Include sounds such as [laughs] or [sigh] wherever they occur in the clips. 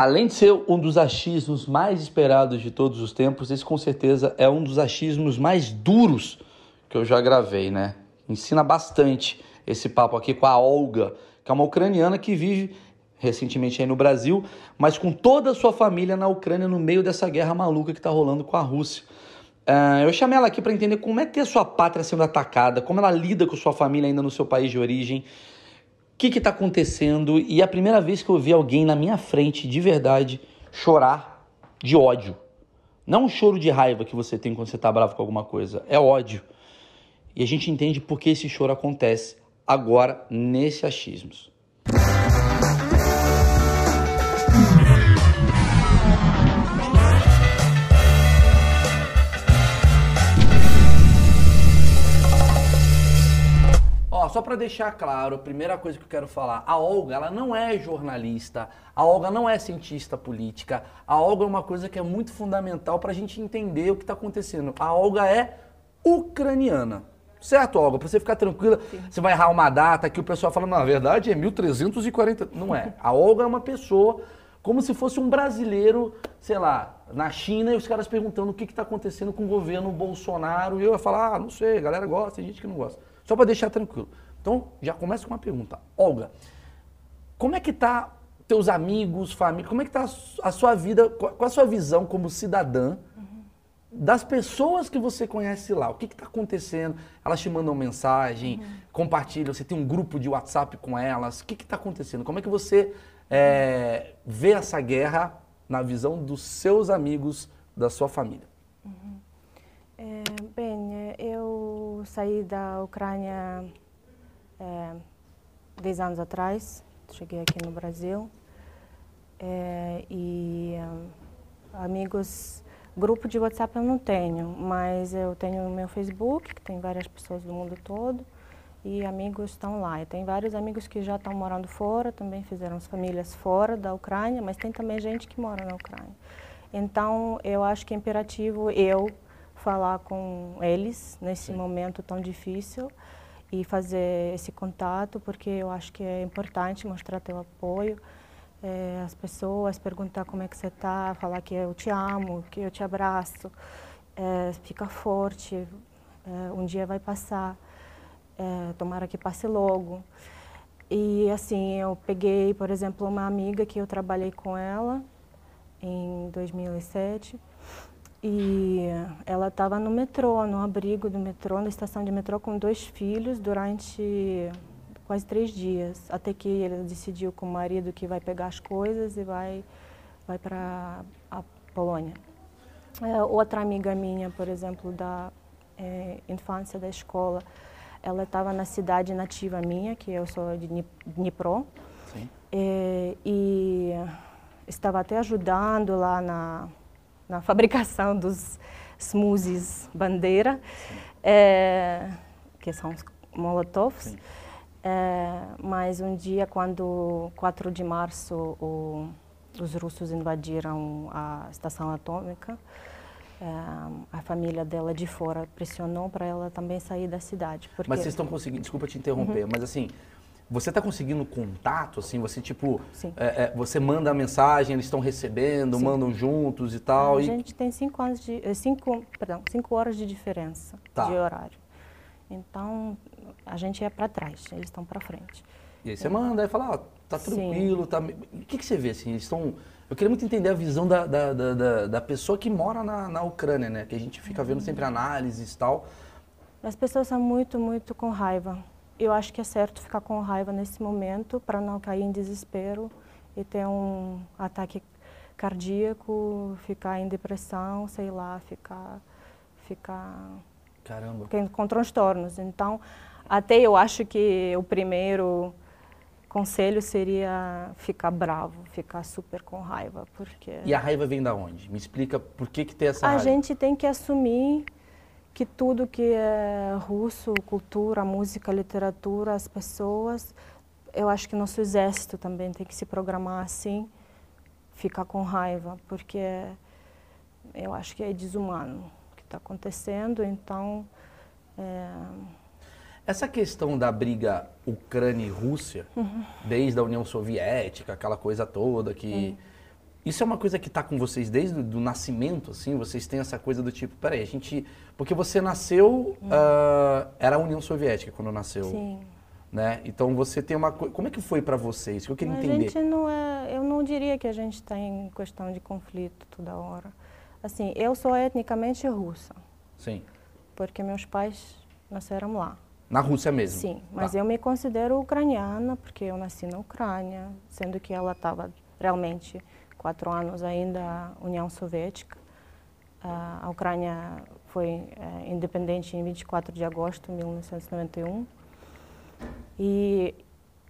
Além de ser um dos achismos mais esperados de todos os tempos, esse com certeza é um dos achismos mais duros que eu já gravei, né? Ensina bastante esse papo aqui com a Olga, que é uma ucraniana que vive recentemente aí no Brasil, mas com toda a sua família na Ucrânia no meio dessa guerra maluca que está rolando com a Rússia. Uh, eu chamei ela aqui para entender como é ter a sua pátria sendo atacada, como ela lida com sua família ainda no seu país de origem, que está acontecendo. E a primeira vez que eu vi alguém na minha frente, de verdade, chorar de ódio. Não um choro de raiva que você tem quando você está bravo com alguma coisa, é ódio. E a gente entende por que esse choro acontece agora nesse achismos. Só para deixar claro, a primeira coisa que eu quero falar, a Olga, ela não é jornalista, a Olga não é cientista política, a Olga é uma coisa que é muito fundamental para a gente entender o que está acontecendo. A Olga é ucraniana. Certo, Olga? Para você ficar tranquila, Sim. você vai errar uma data que o pessoal fala, na verdade é 1340. [laughs] Não é. A Olga é uma pessoa como se fosse um brasileiro, sei lá, na China, e os caras perguntando o que está acontecendo com o governo Bolsonaro, e eu ia falar, ah, não sei, a galera gosta, tem gente que não gosta. Só para deixar tranquilo. Então, já começa com uma pergunta. Olga, como é que tá teus amigos, família, como é que tá a sua vida, qual a sua visão como cidadã uhum. das pessoas que você conhece lá? O que está acontecendo? Elas te mandam mensagem, uhum. compartilham, você tem um grupo de WhatsApp com elas. O que está acontecendo? Como é que você é, vê essa guerra na visão dos seus amigos, da sua família? Uhum. É, bem, eu saí da Ucrânia é, 10 anos atrás, cheguei aqui no Brasil. É, e amigos, grupo de WhatsApp eu não tenho, mas eu tenho meu Facebook, que tem várias pessoas do mundo todo, e amigos estão lá. E tem vários amigos que já estão morando fora, também fizeram as famílias fora da Ucrânia, mas tem também gente que mora na Ucrânia. Então, eu acho que é imperativo eu falar com eles nesse Sim. momento tão difícil e fazer esse contato, porque eu acho que é importante mostrar teu apoio é, às pessoas, perguntar como é que você está, falar que eu te amo, que eu te abraço, é, fica forte, é, um dia vai passar, é, tomara que passe logo. E assim, eu peguei, por exemplo, uma amiga que eu trabalhei com ela em 2007, e ela estava no metrô, no abrigo do metrô, na estação de metrô, com dois filhos durante quase três dias, até que ele decidiu com o marido que vai pegar as coisas e vai, vai para a Polônia. É, outra amiga minha, por exemplo, da é, infância da escola, ela estava na cidade nativa minha, que eu sou de Dnipro, é, e estava até ajudando lá na na fabricação dos smoothies bandeira, é, que são os molotovs. É, mas um dia, quando 4 de março o, os russos invadiram a estação atômica, é, a família dela de fora pressionou para ela também sair da cidade. Porque... Mas vocês estão conseguindo, desculpa te interromper, uhum. mas assim, você está conseguindo contato, assim, você tipo, é, é, você manda a mensagem, eles estão recebendo, Sim. mandam juntos e tal. A e... gente tem cinco anos de, eh, cinco, perdão, cinco horas de diferença tá. de horário. Então a gente é para trás, eles estão para frente. E aí você manda, aí fala, ah, tá tranquilo, Sim. tá. O que, que você vê assim? Eles estão. Eu queria muito entender a visão da, da, da, da pessoa que mora na, na Ucrânia, né? Que a gente fica vendo sempre análises e tal. As pessoas são muito, muito com raiva eu acho que é certo ficar com raiva nesse momento para não cair em desespero e ter um ataque cardíaco, ficar em depressão, sei lá, ficar ficar Caramba. com transtornos. Então, até eu acho que o primeiro conselho seria ficar bravo, ficar super com raiva, porque E a raiva vem da onde? Me explica por que que tem essa a raiva. A gente tem que assumir que tudo que é russo, cultura, música, literatura, as pessoas, eu acho que nosso exército também tem que se programar assim, ficar com raiva, porque eu acho que é desumano o que está acontecendo, então... É... Essa questão da briga Ucrânia e Rússia, uhum. desde a União Soviética, aquela coisa toda que... Uhum Isso é uma coisa que está com vocês desde o nascimento, assim? Vocês têm essa coisa do tipo, peraí, a gente... Porque você nasceu, hum. uh, era a União Soviética quando nasceu. Sim. Né? Então você tem uma coisa... Como é que foi para vocês? Que eu queria entender. A gente não é... Eu não diria que a gente está em questão de conflito toda hora. Assim, eu sou etnicamente russa. Sim. Porque meus pais nasceram lá. Na Rússia mesmo? Sim, mas tá. eu me considero ucraniana porque eu nasci na Ucrânia, sendo que ela estava realmente quatro anos ainda União Soviética. a Ucrânia foi é, independente em 24 de agosto de 1991. E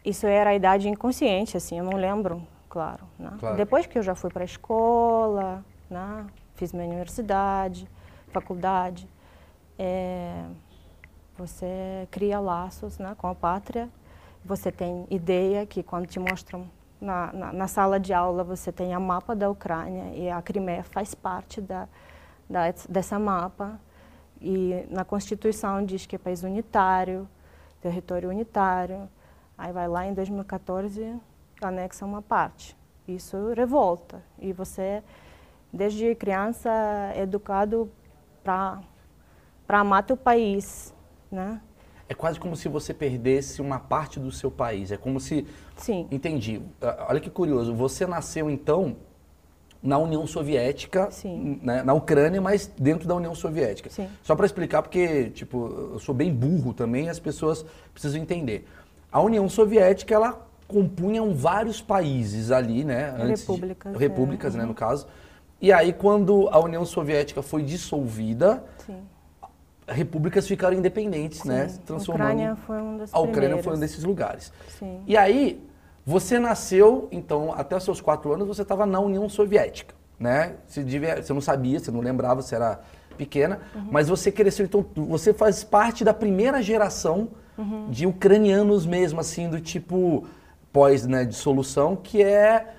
isso era a idade inconsciente, assim, eu não lembro, claro. Né? claro. Depois que eu já fui para a escola, né? fiz minha universidade, faculdade, é, você cria laços né, com a pátria. Você tem ideia que quando te mostram na, na, na, sala de aula você tem a mapa da Ucrânia e a Crimeia faz parte da, da, dessa mapa. E na Constituição diz que é país unitário, território unitário. Aí vai lá em 2014 anexa uma parte. Isso revolta. E você, desde criança, é educado para amar teu país, né? É quase como se você perdesse uma parte do seu país. É como se. Sim. Entendi. Ah, olha que curioso. Você nasceu, então, na União Soviética, né, na Ucrânia, mas dentro da União Soviética. Sim. Só para explicar, porque tipo, eu sou bem burro também, as pessoas precisam entender. A União Soviética, ela compunham vários países ali, né? Antes repúblicas. De, repúblicas, é. né, no caso. E aí, quando a União Soviética foi dissolvida, Sim repúblicas ficaram independentes, né? Sim. né? Transformando. A Ucrânia foi um A Ucrânia primeiros. foi um desses lugares. Sim. E aí, você nasceu, então, até os seus quatro anos, você estava na União Soviética, né? Você, devia, você não sabia, você não lembrava, você era pequena, uhum. mas você cresceu, então, você faz parte da primeira geração uhum. de ucranianos mesmo, assim, do tipo pós né, dissolução, que é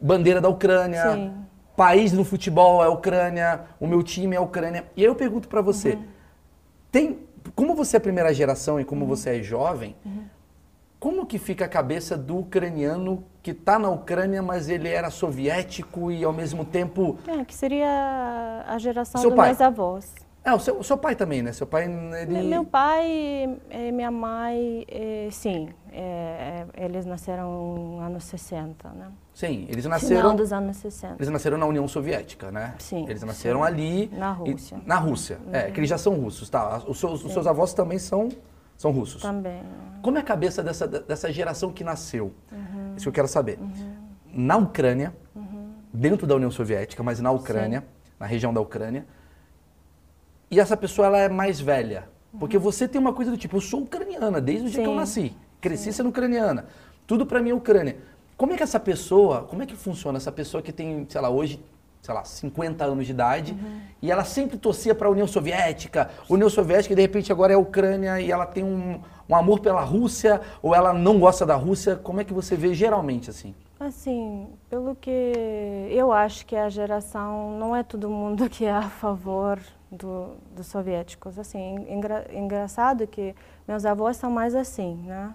bandeira da Ucrânia, Sim país no futebol é a Ucrânia, o meu time é a Ucrânia. E aí eu pergunto para você, uhum. tem, como você é a primeira geração e como uhum. você é jovem, uhum. como que fica a cabeça do ucraniano que está na Ucrânia, mas ele era soviético e ao mesmo tempo... É, que seria a geração dos meus avós. É, o seu, o seu pai também, né? Seu pai, ele... Meu pai e minha mãe, sim, é, é, eles nasceram nos anos 60, né? Sim, eles nasceram... Final dos anos 60. Eles nasceram na União Soviética, né? Sim. Eles nasceram sim. ali... Na Rússia. E, na Rússia, uhum. é, que eles já são russos, tá? Os seus, os seus avós também são, são russos. Também. Como é a cabeça dessa, dessa geração que nasceu? Uhum. Isso que eu quero saber. Uhum. Na Ucrânia, uhum. dentro da União Soviética, mas na Ucrânia, sim. na região da Ucrânia, e essa pessoa ela é mais velha. Porque uhum. você tem uma coisa do tipo, eu sou ucraniana desde o dia Sim. que eu nasci. Cresci sendo ucraniana. Tudo para mim é Ucrânia. Como é que essa pessoa, como é que funciona essa pessoa que tem, sei lá, hoje, sei lá, 50 anos de idade uhum. e ela sempre torcia para a União Soviética, União Soviética e de repente agora é a Ucrânia e ela tem um, um amor pela Rússia ou ela não gosta da Rússia? Como é que você vê geralmente assim? Assim, pelo que eu acho que a geração não é todo mundo que é a favor do, dos soviéticos. Assim, engra, engraçado que meus avós são mais assim, né?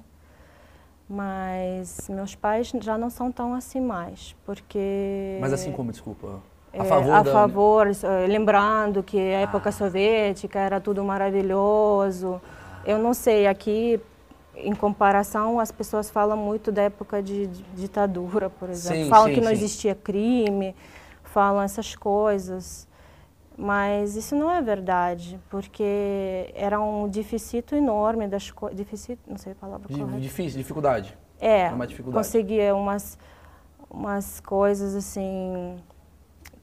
Mas meus pais já não são tão assim mais, porque... Mas assim como, desculpa? A favor, é, a da... favor eh, lembrando que a época ah. soviética era tudo maravilhoso. Eu não sei, aqui, em comparação, as pessoas falam muito da época de, de ditadura, por exemplo. Sim, falam sim, que não sim. existia crime, falam essas coisas. Mas isso não é verdade, porque era um deficit enorme das coisas. Deficit, não sei a palavra correta. Difícil, dificuldade. É, uma dificuldade. conseguia umas, umas coisas assim,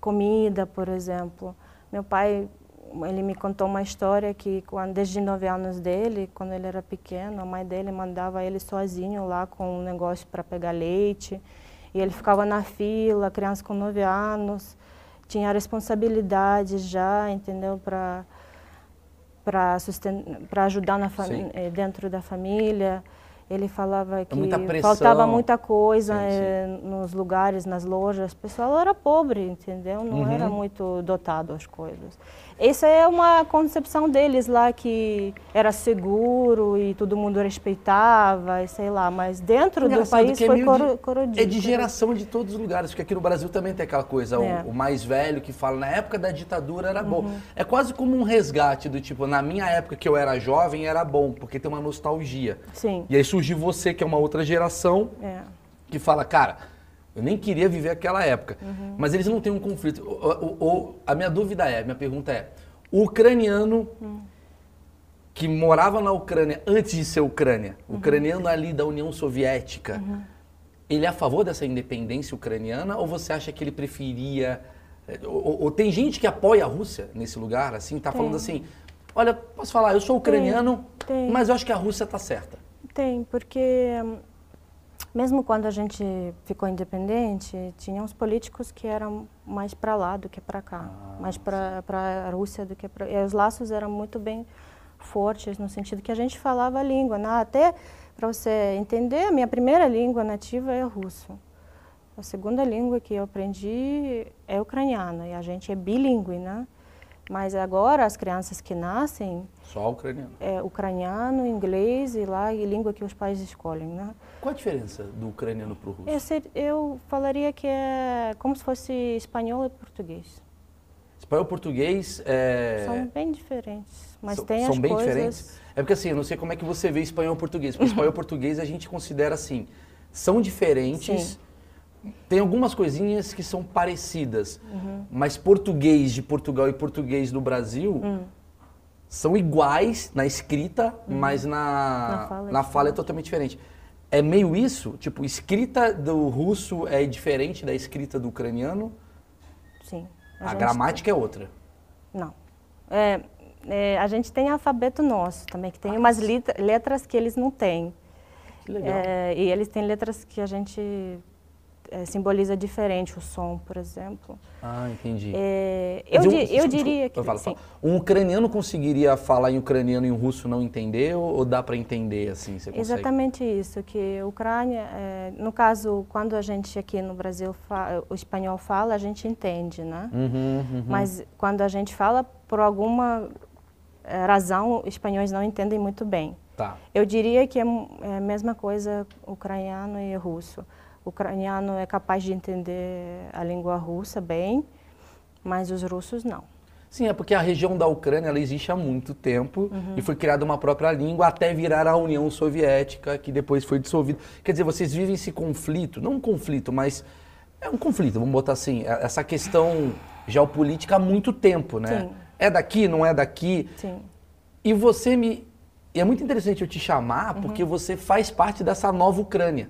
comida, por exemplo. Meu pai, ele me contou uma história que quando, desde nove anos dele, quando ele era pequeno, a mãe dele mandava ele sozinho lá com um negócio para pegar leite. E ele ficava na fila, criança com nove anos tinha responsabilidade já, entendeu, para para ajudar na eh, dentro da família. Ele falava que muita faltava muita coisa Sim, sim. eh, nos lugares, nas lojas. O pessoal era pobre, entendeu? Não Uhum. era muito dotado as coisas. Essa é uma concepção deles lá que era seguro e todo mundo respeitava, e sei lá. Mas dentro do país é foi coro, de- corodido. É de geração de todos os lugares, porque aqui no Brasil também tem aquela coisa, o- É. o, mais velho que fala, na época da ditadura era Uhum. bom. É quase como um resgate do tipo, na minha época que eu era jovem era bom, porque tem uma nostalgia. Sim. E aí surge você, que é uma outra geração, É. que fala, cara, eu nem queria viver aquela época. Uhum. Mas eles não têm um conflito. O- o- o- a minha dúvida é, minha pergunta é, o ucraniano Hum. que morava na Ucrânia antes de ser Ucrânia, Uhum. ucraniano ali da União Soviética, ele é a favor dessa independência ucraniana ou você acha que ele preferia... é, Ou, ou- ou tem gente que apoia a Rússia nesse lugar, assim, tá falando assim, olha, posso falar, eu sou ucraniano, tem. mas eu acho que a Rússia tá certa. Tem, porque mesmo quando a gente ficou independente, tinha uns políticos que eram mais para lá do que para cá, mais para a Rússia do que para. E os laços eram muito bem fortes no sentido que a gente falava a língua, né? Até para você entender, a minha primeira língua nativa é russo. A segunda língua que eu aprendi é ucraniano e a gente é bilíngue, né? Mas agora as crianças que nascem Só ucraniano. é ucraniano, inglês e lá e língua que os pais escolhem, né? Qual a diferença do ucraniano pro russo? Eu, falaria que é como se fosse espanhol e português. Espanhol e português é... São bem diferentes, mas são- tem são as bem coisas. diferentes? É porque assim, eu não sei como é que você vê espanhol e português. Porque [laughs] espanhol e português a gente considera assim, são diferentes, tem algumas coisinhas que são parecidas, Uhum. mas português de Portugal e português do Brasil Hum. são iguais na escrita, mas na, Uhum. Na fala é na fala é totalmente diferente. É meio isso? Tipo, escrita do russo é diferente da escrita do ucraniano? Sim. A, gente- gramática é outra. Não. É, é, a gente tem alfabeto nosso também, que tem umas lit- letras que eles não têm. Que legal. É, e eles têm letras que a gente é, simboliza diferente, o som, por exemplo. Ah, entendi. É, eu, um- di- eu diria que eu falo, sim. um ucraniano conseguiria falar em ucraniano e um russo não entender ou, ou dá para entender assim? Você consegue? Exatamente isso, que a Ucrânia, é, no caso, quando a gente aqui no Brasil fa- o espanhol fala, a gente entende, né? Uhum, uhum. Mas quando a gente fala, por alguma eh, razão, os espanhóis não entendem muito bem. Tá. Eu diria que é é a mesma coisa ucraniano e russo. Ucraniano é capaz de entender a língua russa bem, mas os russos não. Sim, é porque a região da Ucrânia ela existe há muito tempo Uhum. e foi criada uma própria língua até virar a União Soviética, que depois foi dissolvida. Quer dizer, vocês vivem esse conflito, não um conflito, mas é um conflito, vamos botar assim, é- essa questão geopolítica há muito tempo, né? Sim. É daqui, não é daqui. Sim, E você me. E é muito interessante eu te chamar Uhum. porque você faz parte dessa nova Ucrânia.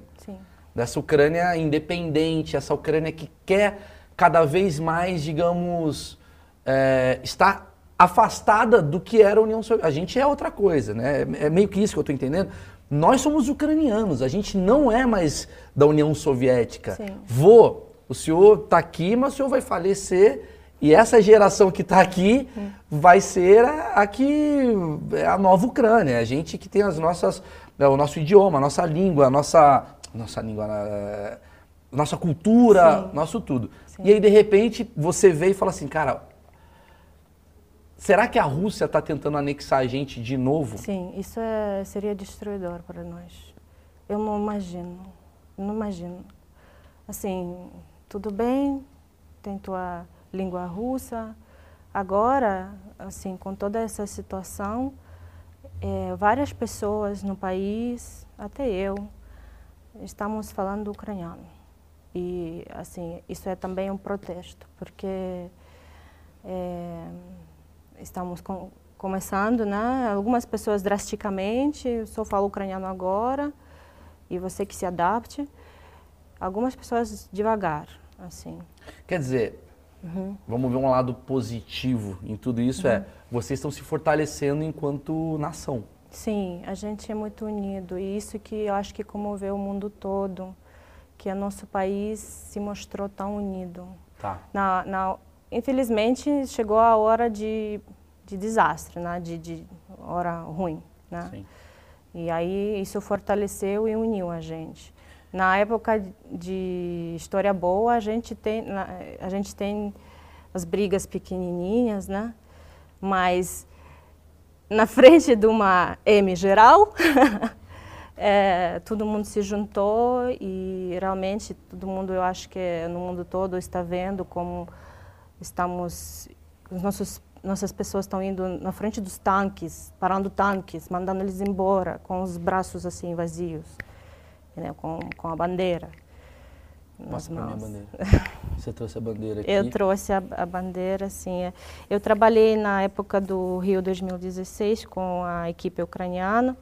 Dessa Ucrânia independente, essa Ucrânia que quer cada vez mais, digamos, é, estar afastada do que era a União Soviética. A gente é outra coisa, né? É meio que isso que eu estou entendendo. Nós somos ucranianos, a gente não é mais da União Soviética. Sim. Vô, o senhor está aqui, mas o senhor vai falecer e essa geração que está aqui vai ser a, a que é a nova Ucrânia. A gente que tem as nossas, né, o nosso idioma, a nossa língua, a nossa, nossa língua, eh, nossa cultura, Sim. nosso tudo. Sim. E aí de repente você vê e fala assim, cara, será que a Rússia está tentando anexar a gente de novo? sim. Isso é, seria destruidor para nós. Eu não imagino, não imagino. Assim, tudo bem, tem tua língua russa. Agora, assim, com toda essa situação, eh, várias pessoas no país, até eu, estamos falando ucraniano. E, assim, isso é também um protesto, porque eh, estamos com, começando, né? Algumas pessoas drasticamente, eu só falo ucraniano agora, e você que se adapte. Algumas pessoas devagar, assim. Quer dizer, vamos ver um lado positivo em tudo isso, é vocês estão se fortalecendo enquanto nação. Sim, a gente é muito unido e isso que eu acho que comoveu o mundo todo, que o nosso país se mostrou tão unido. Tá. Na, na, infelizmente chegou a hora de, de desastre, né? de, de hora ruim. Né? Sim. E aí isso fortaleceu e uniu a gente. Na época de história boa, a gente tem, a gente tem as brigas pequenininhas, né? Mas na frente de uma M geral, [laughs] é, todo mundo se juntou e realmente todo mundo, eu acho que no mundo todo está vendo como estamos, os nossos nossas pessoas estão indo na frente dos tanques, parando tanques, mandando eles embora com os braços assim vazios, né, com, com a bandeira. Mostra para a bandeira. Você trouxe a bandeira aqui? Eu trouxe a, a, bandeira, sim. É. Eu trabalhei na época do Rio 2016 com a equipe ucraniana.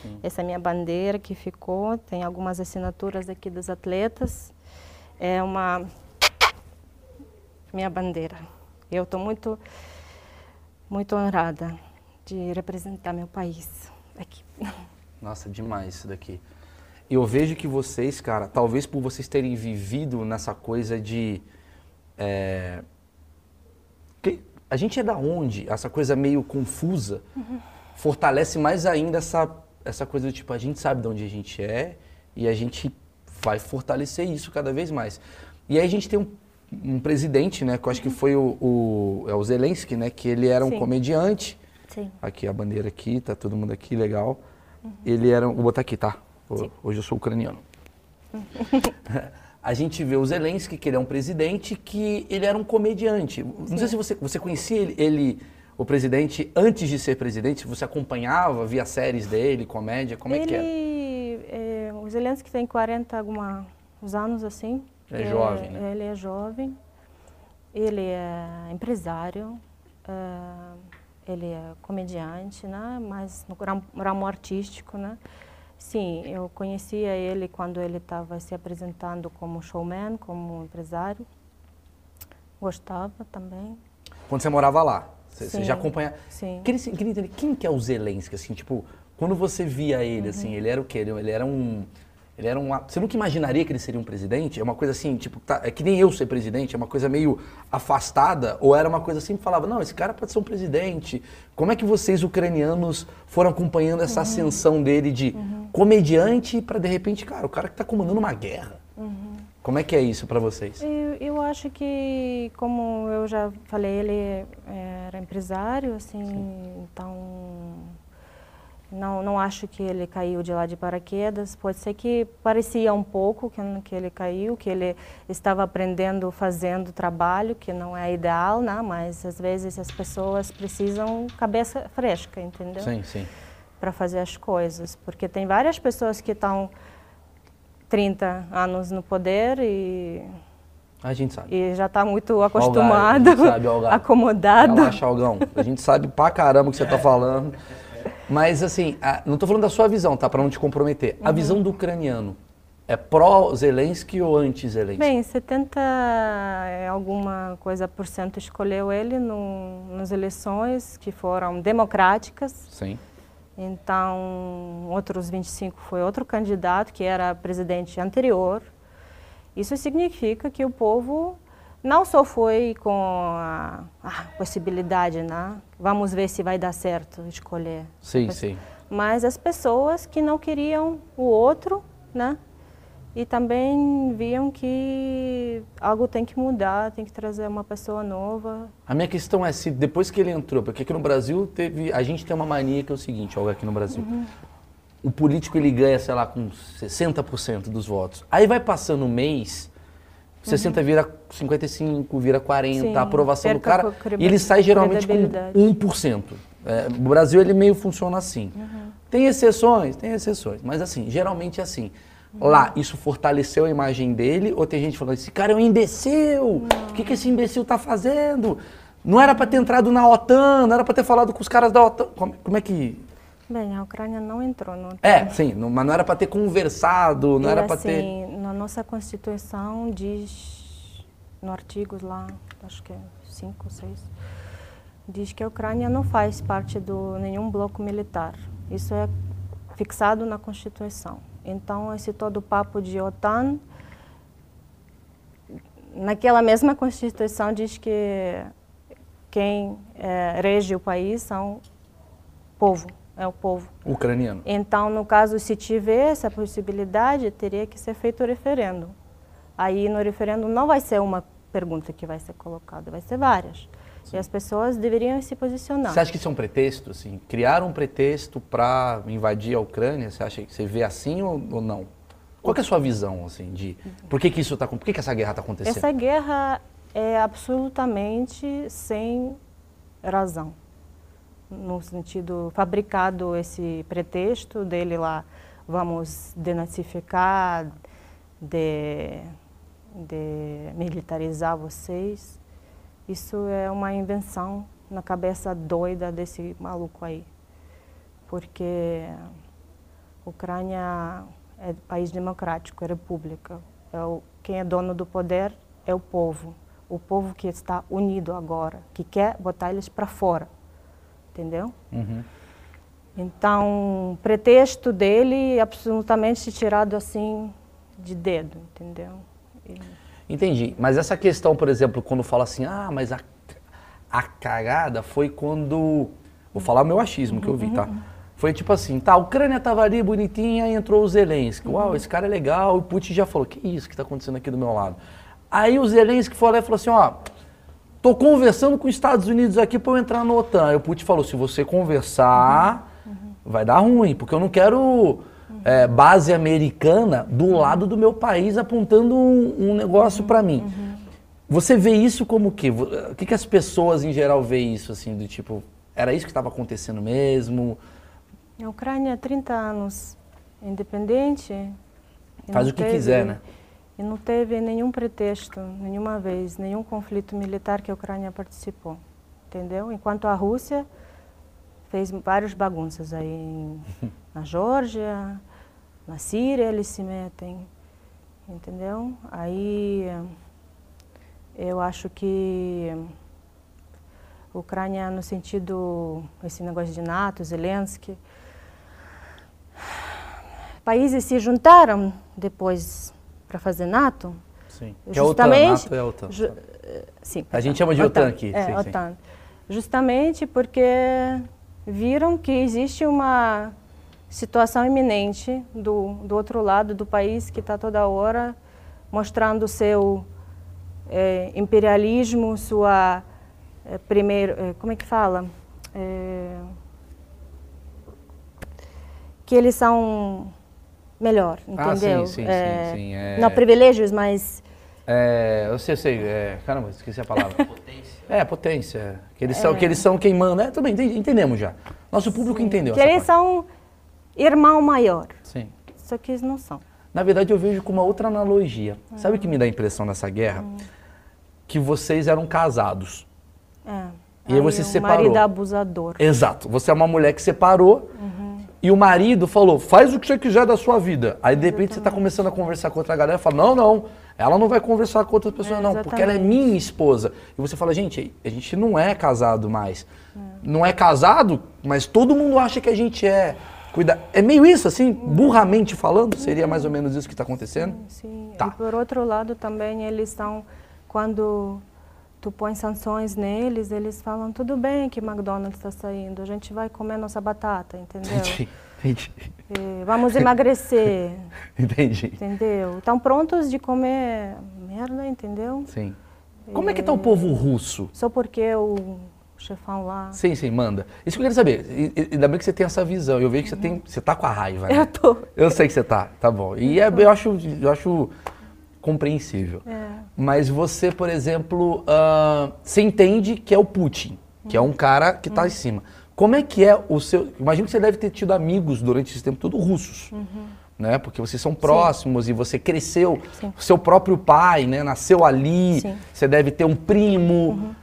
Sim. Essa é a minha bandeira que ficou. Tem algumas assinaturas aqui dos atletas. É uma minha bandeira. Eu estou muito, muito honrada de representar meu país aqui. Nossa, demais isso daqui eu vejo que vocês, cara, talvez por vocês terem vivido nessa coisa de. É, a gente é da onde? Essa coisa meio confusa uhum. fortalece mais ainda essa, essa coisa do tipo, a gente sabe de onde a gente é e a gente vai fortalecer isso cada vez mais. E aí a gente tem um, um presidente, né, que eu acho que uhum. foi o, o, é o Zelensky, né, que ele era um Sim. comediante. Sim. Aqui a bandeira aqui, tá todo mundo aqui, legal. Uhum. Ele era, vou botar aqui, tá? Hoje eu sou ucraniano. [laughs] a gente vê o Zelensky, que ele é um presidente, que ele era um comediante. Não Sim. sei se você, você conhecia ele, ele, o presidente, antes de ser presidente, você acompanhava, via séries dele, comédia, como ele, é que é? é o Zelensky tem 40 alguns anos, assim. É jovem, né? Ele é jovem, ele é empresário, uh, ele é comediante, né? Mas no ramo artístico, né? Sim, eu conhecia ele quando ele estava se apresentando como showman, como empresário. Gostava também. Quando você morava lá, você, você já acompanha? Sim. Queria, queria entender quem que é o Zelensky, assim, tipo, quando você via ele, assim, uhum. assim, ele era o quê? Ele era um ele era um. Você nunca imaginaria que ele seria um presidente? É uma coisa assim, tipo, tá, é que nem eu ser presidente, é uma coisa meio afastada, ou era uma coisa assim que falava, não, esse cara pode ser um presidente. Como é que vocês, ucranianos, foram acompanhando essa uhum. ascensão dele de uhum. comediante para de repente, cara, o cara que está comandando uma guerra? Uhum. Como é que é isso para vocês? Eu, eu, acho que, como eu já falei, ele era empresário, assim, Sim. então não, não acho que ele caiu de lá de paraquedas. Pode ser que parecia um pouco que, que ele caiu, que ele estava aprendendo fazendo trabalho, que não é ideal, né? mas às vezes as pessoas precisam cabeça fresca, entendeu? Sim, sim. Para fazer as coisas. Porque tem várias pessoas que estão 30 anos no poder e a gente sabe. E já está muito acostumado, Algar, sabe, Algar. [laughs] acomodado. Relaxa, Algão. A gente sabe pra caramba o que você está [laughs] falando. Mas assim, a, não estou falando da sua visão, tá? Para não te comprometer. Uhum. A visão do ucraniano é pró-Zelensky ou anti-Zelensky? Bem, 70 é alguma coisa por cento escolheu ele no, nas eleições que foram democráticas. Sim. Então, outros 25 foi outro candidato que era presidente anterior. Isso significa que o povo não só foi com a, a, possibilidade, né? Vamos ver se vai dar certo escolher. Sim, sim. Mas as pessoas que não queriam o outro, né? E também viam que algo tem que mudar, tem que trazer uma pessoa nova. A minha questão é se depois que ele entrou, porque aqui no Brasil teve, a gente tem uma mania que é o seguinte, olha aqui no Brasil. Uhum. O político ele ganha, sei lá, com 60% dos votos. Aí vai passando o mês, 60 uhum. vira 55, vira 40, Sim, a aprovação do cara. E ele sai geralmente com 1%. É, o Brasil ele meio funciona assim. Uhum. Tem exceções? Tem exceções. Mas assim, geralmente é assim. Uhum. Lá, isso fortaleceu a imagem dele? Ou tem gente falando, esse cara é um imbecil? O que, que esse imbecil está fazendo? Não era para ter entrado na OTAN, não era para ter falado com os caras da OTAN. Como, como é que Bem, a Ucrânia não entrou no É, sim, não, mas não era para ter conversado, não e era para assim, ter. Na nossa Constituição diz, no artigo lá, acho que é 5 ou 6, diz que a Ucrânia não faz parte de nenhum bloco militar. Isso é fixado na Constituição. Então, esse todo papo de OTAN, naquela mesma Constituição diz que quem é, rege o país são povo é o povo. Ucraniano. Então, no caso, se tiver essa possibilidade, teria que ser feito o referendo. Aí, no referendo, não vai ser uma pergunta que vai ser colocada, vai ser várias. Sim. E as pessoas deveriam se posicionar. Você acha que isso é um pretexto, assim? Criar um pretexto para invadir a Ucrânia? Você acha que você vê assim ou, ou não? Qual é a sua visão, assim, de por que, que isso está, por que, que essa guerra está acontecendo? Essa guerra é absolutamente sem razão, no sentido fabricado esse pretexto dele lá, vamos denazificar, de, de militarizar vocês. Isso é uma invenção na cabeça doida desse maluco aí, porque a Ucrânia é país democrático, é república. É o, quem é dono do poder é o povo. O povo que está unido agora, que quer botar eles para fora. Entendeu? Uhum. Então, pretexto dele absolutamente tirado assim de dedo, entendeu? E... Entendi. Mas essa questão, por exemplo, quando fala assim, ah, mas a, a cagada foi quando. Vou falar o meu achismo que eu vi, tá? Foi tipo assim, tá, a Ucrânia tava ali bonitinha e entrou o Zelensky. Uau, esse cara é legal. E o Putin já falou, que isso que tá acontecendo aqui do meu lado? Aí o Zelensky foi lá e falou assim, ó, tô conversando com os Estados Unidos aqui para eu entrar na OTAN. Aí o Putin falou, se você conversar, uhum. vai dar ruim, porque eu não quero é, base americana do lado do meu país apontando um, um negócio para mim. Você vê isso como o quê? O que, que as pessoas em geral veem isso, assim, do tipo, era isso que estava acontecendo mesmo? A Ucrânia há 30 anos independente. Faz o que teve, quiser, né? E não teve nenhum pretexto, nenhuma vez, nenhum conflito militar que a Ucrânia participou, entendeu? Enquanto a Rússia fez várias bagunças aí [laughs] na Geórgia, na Síria eles se metem, entendeu? Aí eu acho que a Ucrânia no sentido, esse negócio de NATO, Zelensky, países se juntaram depois para fazer NATO. Sim. Que é OTAN, NATO é OTAN. Ju, eh, sim, a gente chama de OTAN, OTAN aqui. É, sim, OTAN. Sim. Justamente porque viram que existe uma situação iminente do, do outro lado do país que está toda hora mostrando seu é, imperialismo, sua é, primeiro, é, como é que fala? que eles são melhor, entendeu? Ah, sim, sim, é, sim, sim é... Não privilégios, mas... É, eu sei, eu sei, é, caramba, esqueci a palavra. [laughs] potência. É, potência. Que eles, é. são, que eles são quem manda. É, também entendemos já. Nosso público sim. entendeu. Que eles parte. são irmão maior. Sim. Só que eles não são. Na verdade, eu vejo com uma outra analogia. Sabe o que me dá a impressão nessa guerra? Hum. Que vocês eram casados. É. E aí, aí você se separou. marido abusador. Exato. Você é uma mulher que separou. Uhum e o marido falou, faz o que você quiser da sua vida. Aí de repente você está começando a conversar com outra galera e fala, não, não, ela não vai conversar com outras pessoas, é, não, porque ela é minha esposa. E você fala, gente, a gente não é casado mais. É. Não é casado, mas todo mundo acha que a gente é. Cuida... É meio isso, assim, burramente falando, seria mais ou menos isso que está acontecendo? Sim, sim. Tá. E por outro lado também eles estão, quando tu põe sanções neles, eles falam, tudo bem que McDonald's está saindo, a gente vai comer nossa batata, entendeu? Entendi, entendi. E vamos emagrecer. [laughs] entendi. Entendeu? Estão prontos de comer merda, entendeu? Sim. Como é que está o povo russo? Só porque o chefão lá... Sim, sim, manda. Isso que eu queria saber. E, ainda bem que você tem essa visão. Eu vejo que você tem, você tá com a raiva, né? Eu tô. Eu sei que você tá, tá bom. E eu, é, eu acho, eu acho compreensível. É. Mas você, por exemplo, uh, você entende que é o Putin, que é um cara que está uhum. em cima. Como é que é o seu... Imagino que você deve ter tido amigos durante esse tempo todo russos. Uhum. Né? Porque vocês são próximos Sim. e você cresceu, Sim. seu próprio pai, né? Nasceu ali. Sim. Você deve ter um primo, uhum.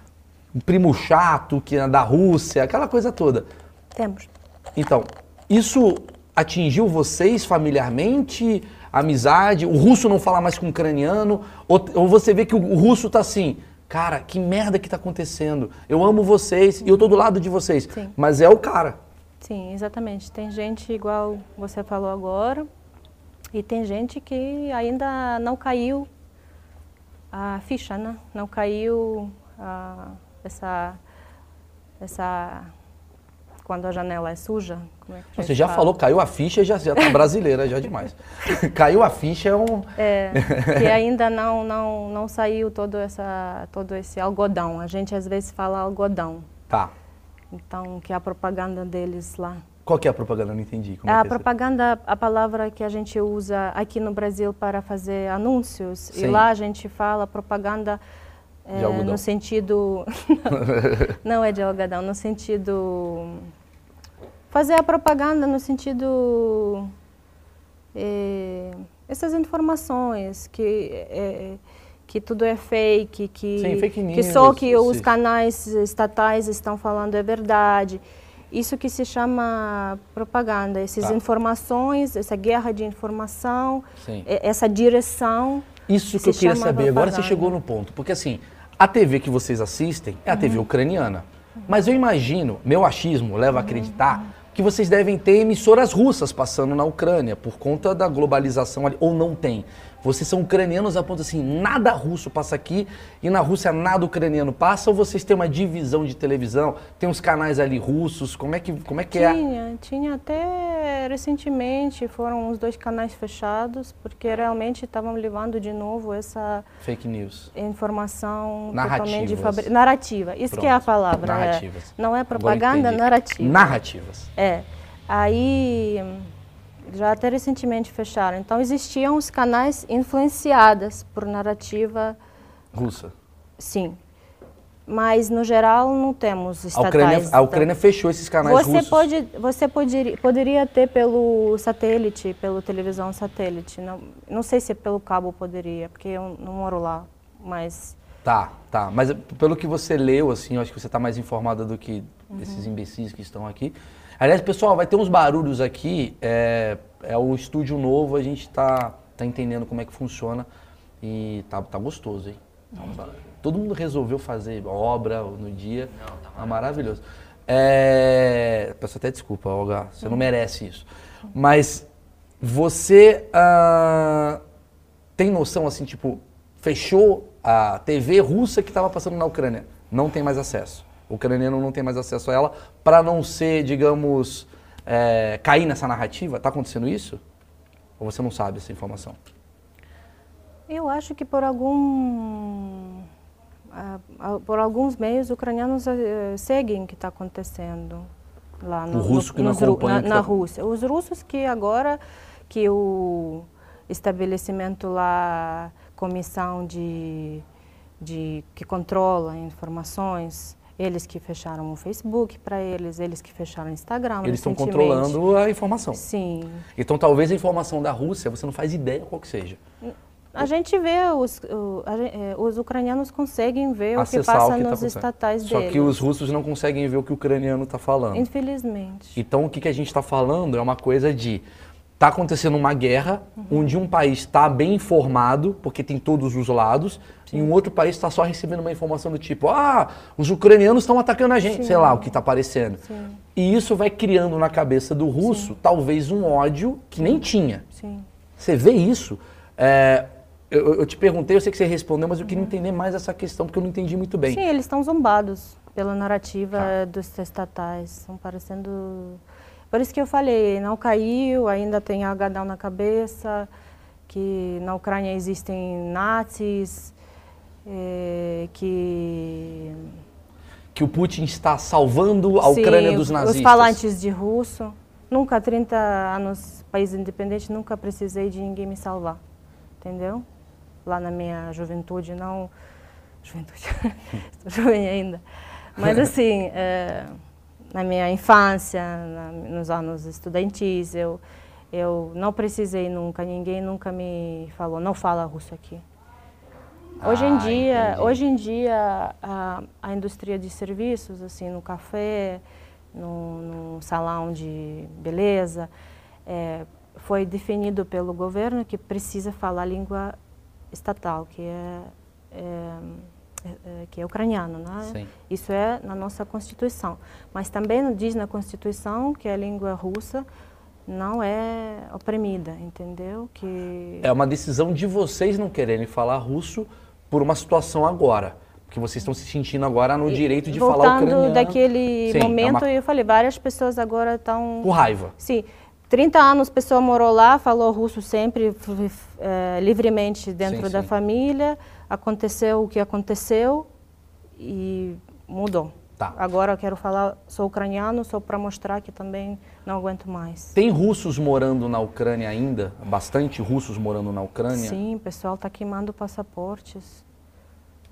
um primo chato que é da Rússia, aquela coisa toda. Temos. Então, isso atingiu vocês familiarmente? Amizade, o russo não fala mais com o ucraniano, ou, ou você vê que o, o russo está assim, cara, que merda que está acontecendo? Eu amo vocês e eu tô do lado de vocês. Sim. Mas é o cara. Sim, exatamente. Tem gente igual você falou agora e tem gente que ainda não caiu a ficha, né? Não caiu a, essa essa quando a janela é suja. É Você já fala? falou, caiu a ficha, já já tá [laughs] brasileira já demais. [laughs] caiu a ficha é um. É, que [laughs] ainda não não não saiu todo essa todo esse algodão. A gente às vezes fala algodão. Tá. Então que é a propaganda deles lá. Qual que é a propaganda? Não entendi. Como é a é propaganda, a palavra que a gente usa aqui no Brasil para fazer anúncios. Sim. E lá a gente fala propaganda é, no sentido... não é de algodão, no sentido... Fazer a propaganda no sentido... É, essas informações que... É, que tudo é fake, que, Sim, fake news, que só que os canais estatais estão falando é verdade. Isso que se chama propaganda, essas tá. informações, essa guerra de informação, Sim. essa direção. Isso que eu queria saber, propaganda. agora você chegou no ponto, porque assim, a TV que vocês assistem é a uhum. TV ucraniana, mas eu imagino, meu achismo leva a acreditar que vocês devem ter emissoras russas passando na Ucrânia por conta da globalização ali, ou não tem. Vocês são ucranianos a ponto assim, nada russo passa aqui e na Rússia nada ucraniano passa? Ou vocês têm uma divisão de televisão? Tem uns canais ali russos? Como é que, como é, que tinha, é? Tinha, tinha até recentemente foram os dois canais fechados porque realmente estavam levando de novo essa fake news, informação totalmente de fabri... narrativa. Isso Pronto. que é a palavra. É. Narrativas. É. Não é propaganda, narrativa. Narrativas. É. Aí já até recentemente fecharam. Então existiam os canais influenciados por narrativa russa. Sim. Mas no geral não temos estatais. A Ucrânia, a. Ucrânia fechou esses canais você russos. Pode, você poderia, poderia ter pelo satélite, pelo televisão satélite. Não, não sei se pelo cabo poderia, porque eu não moro lá, mas... Tá, tá. Mas pelo que você leu, assim, eu acho que você está mais informada do que uhum. esses imbecis que estão aqui. Aliás, pessoal, vai ter uns barulhos aqui. É, é o estúdio novo, a gente tá, tá entendendo como é que funciona e tá, tá gostoso, hein? Tá, todo mundo resolveu fazer obra no dia. Não, tá, tá maravilhoso. É, peço até desculpa, Olga, você não merece isso. Mas você uh, tem noção, assim, tipo, fechou a TV russa que estava passando na Ucrânia, não tem mais acesso. O ucraniano não tem mais acesso a ela para não ser, digamos, é, cair nessa narrativa. Está acontecendo isso? Ou você não sabe essa informação? Eu acho que por algum uh, por alguns meios ucranianos uh, seguem o que está acontecendo lá no, o russo que no, não acompanha na, na tá... Rússia. Os russos que agora que o estabelecimento lá, comissão de, de que controla informações, eles que fecharam o Facebook para eles, eles que fecharam o Instagram. Eles estão controlando a informação. Sim. Então talvez a informação da Rússia você não faz ideia qual que seja. A gente vê, os, o, a, é, os ucranianos conseguem ver Acessar o que passa o que nos tá estatais Só deles. Só que os russos não conseguem ver o que o ucraniano está falando. Infelizmente. Então o que, que a gente está falando é uma coisa de Está acontecendo uma guerra uhum. onde um país está bem informado, porque tem todos os lados, Sim. e um outro país está só recebendo uma informação do tipo, ah, os ucranianos estão atacando a gente, Sim. sei lá o que está aparecendo. Sim. E isso vai criando na cabeça do russo talvez um ódio que nem tinha. Você vê isso? É, eu, eu, te perguntei, eu sei que você respondeu, mas eu queria uhum. entender mais essa questão, porque eu não entendi muito bem. Sim, eles estão zombados pela narrativa tá. dos estatais, estão parecendo por isso que eu falei, não caiu, ainda tem algodão na cabeça, que na Ucrânia existem nazis, é, que... Que o Putin está salvando a Sim, Ucrânia dos nazistas. os falantes de russo. Nunca, 30 anos, país independente, nunca precisei de ninguém me salvar, entendeu? Lá na minha juventude, não... Juventude, [laughs] estou jovem ainda. Mas [laughs] assim... É, na minha infância, na, nos anos estudantis, eu, eu não precisei nunca, ninguém nunca me falou, não fala russo aqui. Hoje em ah, dia, hoje em dia a, a indústria de serviços, assim, no café, no, no salão de beleza, é, foi definido pelo governo que precisa falar língua estatal, que é, é, que é ucraniano? Sim. Isso é na nossa Constituição. Mas também diz na Constituição que a língua russa não é oprimida, entendeu? Que é uma decisão de vocês não quererem falar russo por uma situação agora. que vocês estão se sentindo agora no E direito de Voltando falar ucraniano. daquele Sim, é momento, uma- eu falei, várias pessoas agora estão... Com raiva. Sim, 30 anos a pessoa morou lá, falou russo sempre eh, livremente dentro Sim, da sim. família, aconteceu o que aconteceu e mudou. Tá. Agora eu quero falar, sou ucraniano, só para mostrar que também não aguento mais. Tem russos morando na Ucrânia ainda? Bastante russos morando na Ucrânia? Sim, o pessoal está queimando passaportes,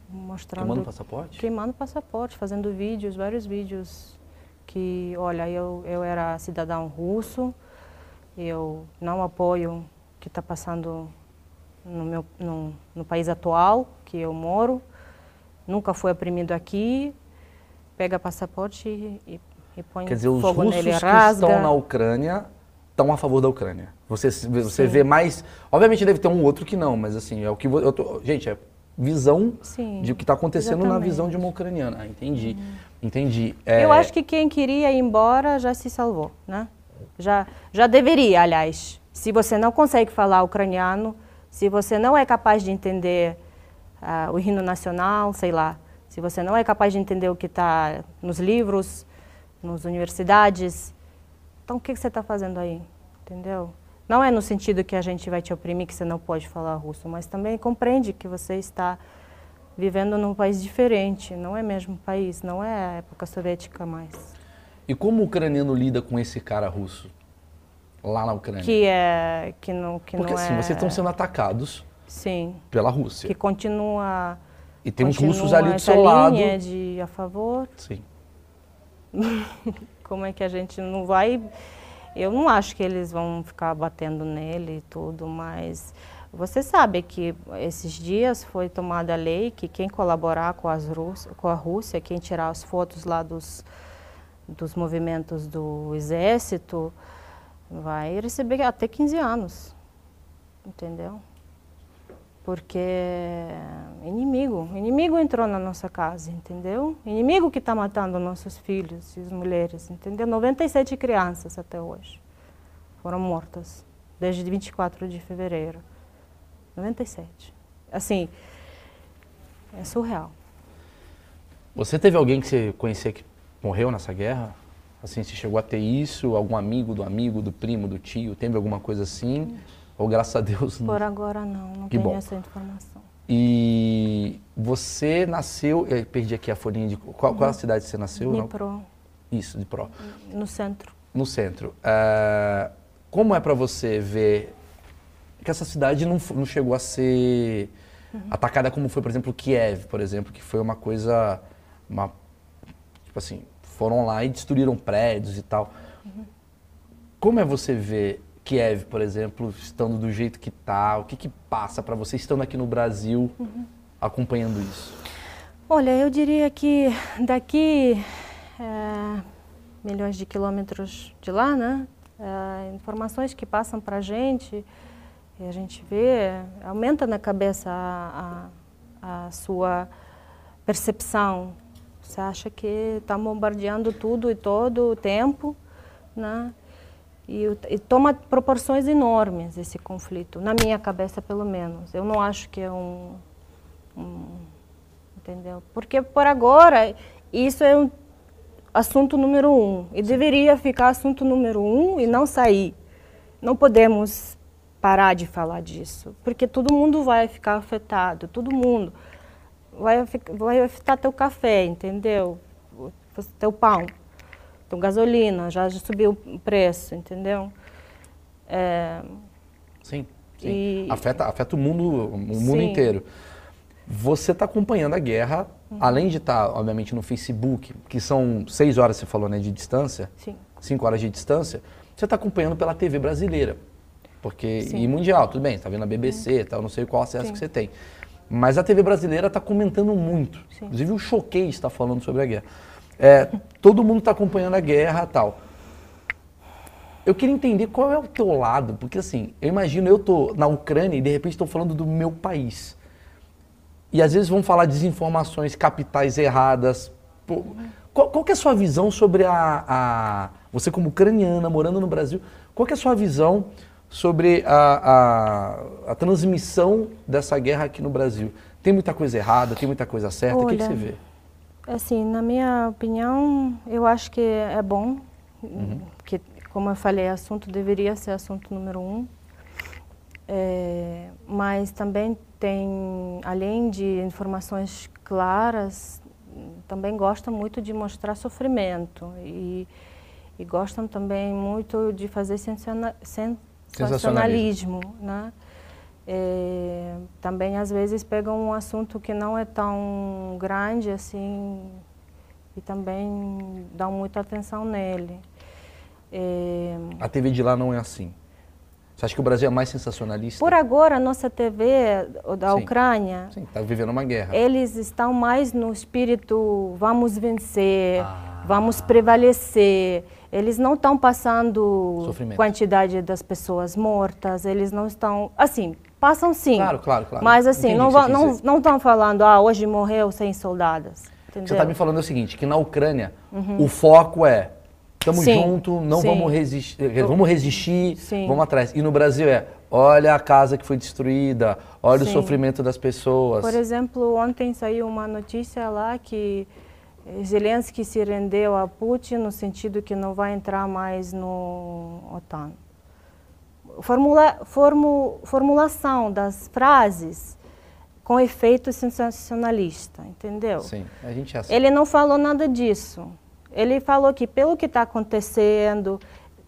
mostrando Queimando passaporte? queimando passaporte, fazendo vídeos, vários vídeos que, olha, eu, eu era cidadão russo, eu não apoio o que está passando no, meu, no, no país atual que eu moro, nunca fui oprimido aqui, pega passaporte e, e, põe Quer dizer, os fogo russos nele, que rasga. estão na Ucrânia estão a favor da Ucrânia. Você, você Sim. vê mais. Obviamente deve ter um outro que não, mas assim, é o que eu tô. Gente, é visão Sim, de o que está acontecendo na exatamente. visão de uma ucraniana. Ah, entendi. Entendi. É, Eu acho que quem queria ir embora já se salvou, né? Já, já deveria, aliás. Se você não consegue falar ucraniano, se você não é capaz de entender ah, o hino nacional, sei lá, se você não é capaz de entender o que está nos livros, nas universidades, então o que, que você está fazendo aí? Entendeu? Não é no sentido que a gente vai te oprimir, que você não pode falar russo, mas também compreende que você está vivendo num país diferente, não é mesmo país, não é a época soviética mais. E como o ucraniano lida com esse cara russo? Lá na Ucrânia? Que é que não que Porque não assim, é vocês estão sendo atacados sim, pela Rússia. que continua E tem uns continua russos ali do seu lado. linha de a favor. Sim. [laughs] Como é que a gente não vai? Eu não acho que eles vão ficar batendo nele e tudo, mas você sabe que esses dias foi tomada a lei que quem colaborar com, as Rússia, com a Rússia, quem tirar as fotos lá dos, dos movimentos do exército, vai receber até 15 anos. Entendeu? Porque inimigo, inimigo entrou na nossa casa, entendeu? Inimigo que está matando nossos filhos e as mulheres, entendeu? 97 crianças até hoje foram mortas, desde 24 de fevereiro. 97. Assim, é surreal. Você teve alguém que você conhecia que morreu nessa guerra? Assim, se chegou a ter isso? Algum amigo do amigo, do primo, do tio? Teve alguma coisa assim? Ou graças a Deus não? Por agora não, não Que tenho bom. essa informação. E você nasceu, eu perdi aqui a folhinha de qual, qual a cidade você nasceu? Não? Dnipro, Isso, de Pro. no centro. No centro. Ah, como é para você ver que essa cidade não, não chegou a ser atacada como foi, por exemplo, Kiev, por exemplo, que foi uma coisa, uma, tipo assim, foram lá e destruíram prédios e tal. Como é você ver Kiev, por exemplo, estando do jeito que tá? O que que passa para você estando aqui no Brasil acompanhando isso? Olha, eu diria que daqui é, milhões de quilômetros de lá, né? é, informações que passam para a gente e a gente vê, aumenta na cabeça a, a, a sua percepção. Você acha que está bombardeando tudo e todo o tempo, né? E, e toma proporções enormes esse conflito, na minha cabeça pelo menos. Eu não acho que é um, um entendeu? Porque por agora isso é um assunto número um e deveria ficar assunto número um e não sair. Não podemos parar de falar disso, porque todo mundo vai ficar afetado, todo mundo vai, vai afetar teu café, entendeu? Teu pão, teu gasolina, já, já subiu o preço, entendeu? É, Sim, sim. E- Afeta, afeta o mundo, o mundo Sim. inteiro. Você está acompanhando a guerra, além de estar, obviamente, no Facebook, que são seis horas, você falou, né, de distância, sim, cinco horas de distância, você está acompanhando pela TV brasileira. Porque, Sim. e mundial, tudo bem, está vendo a BBC, tal, não sei qual acesso Sim. que você tem. Mas a TV brasileira está comentando muito. Sim. Inclusive o Choquei está falando sobre a guerra. É, todo mundo está acompanhando a guerra tal. Eu queria entender qual é o teu lado, porque assim, eu imagino eu tô na Ucrânia e de repente estou falando do meu país. E às vezes vão falar desinformações capitais erradas. Pô, qual, qual é a sua visão sobre a, a- Você como ucraniana, morando no Brasil, qual é a sua visão sobre a, a, a transmissão dessa guerra aqui no Brasil? Tem muita coisa errada, tem muita coisa certa. o que, que Olha, você vê? Assim, na minha opinião, eu acho que é bom, que, como eu falei, assunto deveria ser assunto número um. É, mas também tem, além de informações claras, também gostam muito de mostrar sofrimento e, e gostam também muito de fazer sensaciona- sensacionalismo, né? É, também às vezes pegam um assunto que não é tão grande assim e também dão muita atenção nele. É, A TV de lá não é assim. Você acha que o Brasil é mais sensacionalista? por agora, a nossa TV da Sim. Ucrânia, Sim, tá vivendo uma guerra. eles estão mais no espírito vamos vencer, Ah. vamos prevalecer. Eles não estão passando Sofrimento. quantidade das pessoas mortas, eles não estão, assim, passam sim. Claro, claro, claro. Mas assim, Entendi não o vão- não não estão falando, ah, hoje morreu 100 soldados. O Entendeu? você está me falando o seguinte, que na Ucrânia o foco é estamos juntos, não sim. vamos resistir, vamos resistir, Sim. vamos atrás. E no Brasil é, olha a casa que foi destruída, olha o Sim. sofrimento das pessoas. Por exemplo, ontem saiu uma notícia lá que Zelensky se rendeu a Putin no sentido que não vai entrar mais no OTAN. Formula, formu, formulação das frases com efeito sensacionalista, entendeu? Sim, a gente é assim. Ele não falou nada disso. Ele falou que pelo que está acontecendo,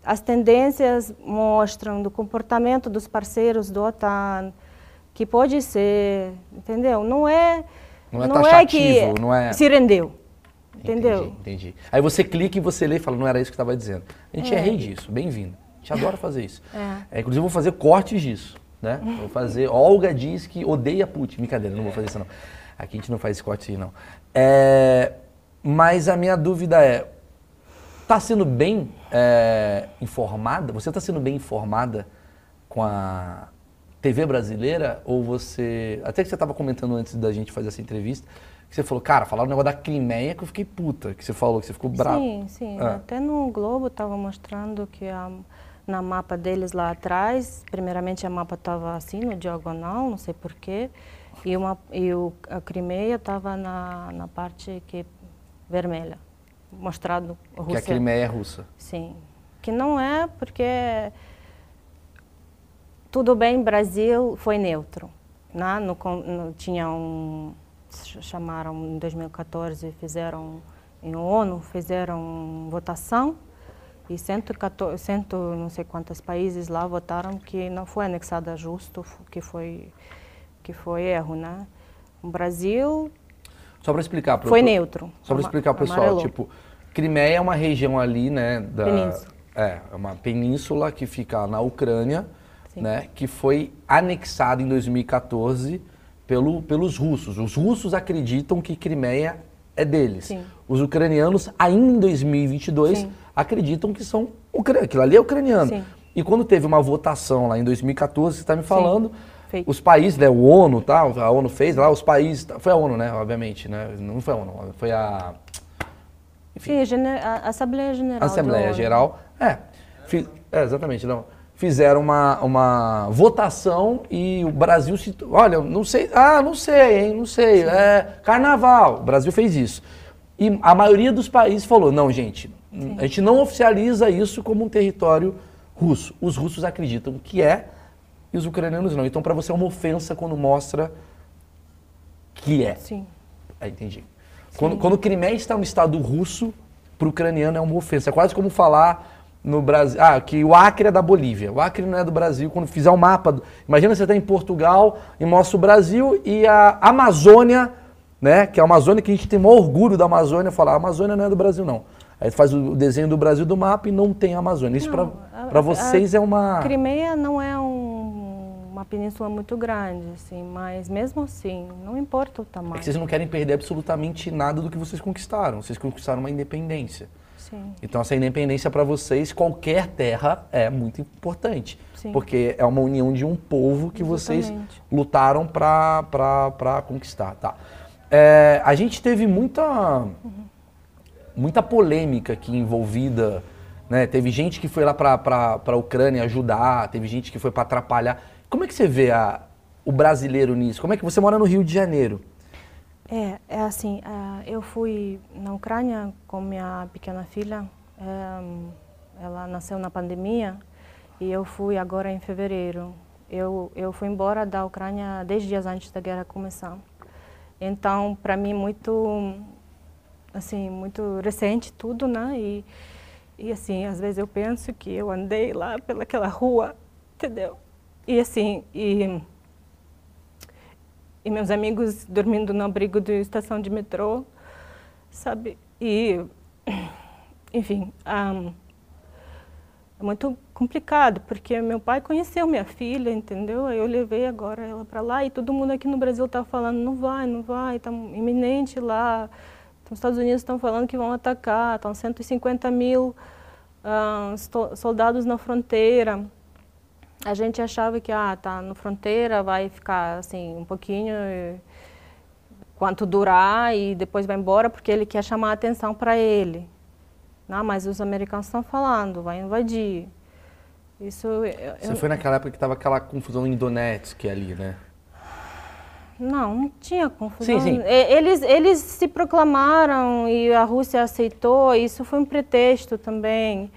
as tendências mostram do comportamento dos parceiros do OTAN, que pode ser, entendeu? Não é, Não é que taxativo, não é- se rendeu, entendeu? Entendi, entendi. Aí você clica e você lê e fala, não era isso que estava dizendo. A gente é, É. rei disso, bem-vindo. A gente adora fazer isso. É. É, inclusive, eu vou fazer cortes disso. Né? Vou fazer. Olga diz que odeia Putin. Brincadeira, não vou fazer isso não. Aqui a gente não faz esse corte não. É, mas a minha dúvida é: tá sendo bem é, informada? Você está sendo bem informada com a TV brasileira? Ou você. Até que você estava comentando antes da gente fazer essa entrevista, que você falou, cara, falaram o negócio da Crimeia que eu fiquei puta. Que você falou, que você ficou bravo. Sim, sim. Ah. Até no Globo estava mostrando que a, na mapa deles lá atrás, primeiramente a mapa estava assim, no diagonal, não sei porquê, e, uma, e o, a Crimeia estava na, na parte que vermelha, mostrado a Que a Rússia. Crimeia é russa. Sim. Que não é porque tudo bem, Brasil foi neutro. Né? No, no, tinha um, chamaram em 2014, fizeram em ONU, fizeram votação e 114, cento, não sei quantos países lá votaram que não foi anexada justo, que foi que foi erro, né? O Brasil Só para explicar pro, foi pro- neutro. Só para explicar pro pessoal, amarelou. tipo, Crimeia é uma região ali, né, da Península. é, é uma península que fica na Ucrânia, Sim. né, que foi anexada em 2014 pelo, pelos russos. Os russos acreditam que Crimeia é deles. Sim. Os ucranianos ainda em 2022 Sim. acreditam que são aquilo ali é ucraniano. Sim. E quando teve uma votação lá em 2014, você está me falando, Feito. os países, né, o ONU, tá, a ONU fez lá, os países, foi a ONU, né, obviamente, né, não foi a ONU, foi a Sim, a Assembleia Geral. Assembleia. Geral, é, é, exatamente, não, fizeram uma, uma votação e o Brasil se, olha, não sei, ah, não sei, hein, não sei, é carnaval, o Brasil fez isso. E a maioria dos países falou, não, gente, a gente não oficializa isso como um território russo. Os russos acreditam que é e os ucranianos não. Então, para você é uma ofensa quando mostra que é. Sim. Ah, entendi. Quando, quando Crimeia está no estado russo, para o ucraniano é uma ofensa. É quase como falar no Brasil. Ah, que o Acre é da Bolívia. O Acre não é do Brasil. Quando fizer o mapa. do- Imagina você está em Portugal e mostra o Brasil e a Amazônia, né? Que é a Amazônia que a gente tem maior orgulho da Amazônia, falar a Amazônia não é do Brasil, não. Aí faz o desenho do Brasil do mapa e não tem a Amazônia. Isso para a- vocês é uma. Crimeia não é um- uma península muito grande, assim, mas mesmo assim, não importa o É tamanho. que vocês não querem perder absolutamente nada do que vocês conquistaram. Vocês conquistaram uma independência. Sim, Então, essa independência para vocês, qualquer terra é muito importante. Sim. Porque é uma união de um povo que vocês Exatamente. lutaram para conquistar. Tá. É, a gente teve muita, muita polêmica aqui envolvida. Né? Teve gente que foi lá para a Ucrânia ajudar, teve gente que foi para atrapalhar. Como é que você vê a, o brasileiro nisso? Como é que você mora no Rio de Janeiro? É, é assim, uh, eu fui na Ucrânia com minha pequena filha, um, ela nasceu na pandemia e eu fui agora em fevereiro. Eu, eu fui embora da Ucrânia dez dias antes da guerra começar. Então, para mim, muito, assim, muito recente tudo, né? E, e, assim, às vezes eu penso que eu andei lá pelaquela rua, entendeu? E, assim, e e meus amigos dormindo no abrigo de estação de metrô, sabe? E, [clears throat] enfim, um, é muito complicado, porque meu pai conheceu minha filha, entendeu? Eu levei agora ela para lá e todo mundo aqui no Brasil está falando, não vai, não vai, está iminente lá. Então, os Estados Unidos estão falando que vão atacar, estão 150 mil uh, soldados na fronteira a gente achava que ah tá no fronteira vai ficar assim um pouquinho quanto durar e depois vai embora porque ele quer chamar a atenção para ele não mas os americanos estão falando vai invadir isso eu, você foi naquela época que estava aquela confusão em Donetsk ali né não, não tinha confusão. Sim, sim. Eles, eles se proclamaram e a Rússia aceitou, isso foi um pretexto também.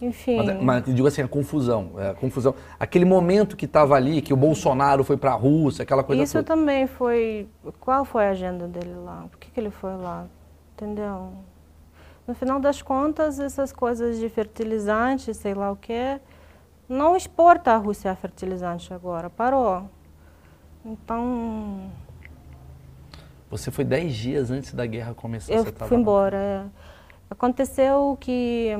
Enfim. Mas, mas digo assim, a confusão, é, a confusão. Aquele momento que estava ali, que o Bolsonaro foi para a Rússia, aquela coisa Isso toda. também foi. Qual foi a agenda dele lá? Por que, que ele foi lá? Entendeu? No final das contas, essas coisas de fertilizante, sei lá o que, não exporta a Rússia fertilizante agora, parou. Então. Você foi dez dias antes da guerra começar? Eu fui embora. É. Aconteceu que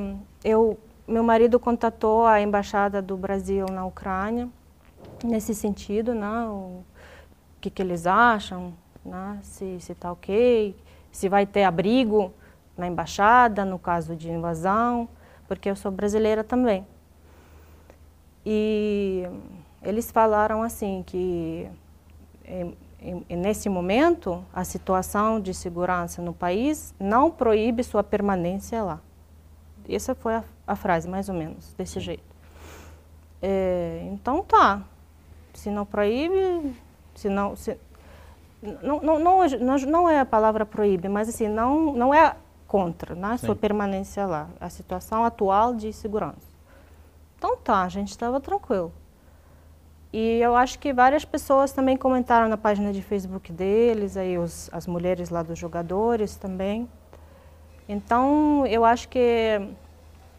eu meu marido contatou a embaixada do Brasil na Ucrânia nesse sentido, né? O que, que eles acham, né? Se está ok, se vai ter abrigo na embaixada no caso de invasão, porque eu sou brasileira também. E eles falaram assim que nesse momento a situação de segurança no país não proíbe sua permanência lá. Essa foi a, a frase, mais ou menos, desse jeito. É, então tá. Se não proíbe, se não. Se, não, não, não, não é a palavra proíbe, mas assim, não, não é contra né, sua permanência lá, a situação atual de segurança. Então tá, a gente estava tranquilo. E eu acho que várias pessoas também comentaram na página de Facebook deles, aí os, as mulheres lá dos jogadores também. Então, eu acho que...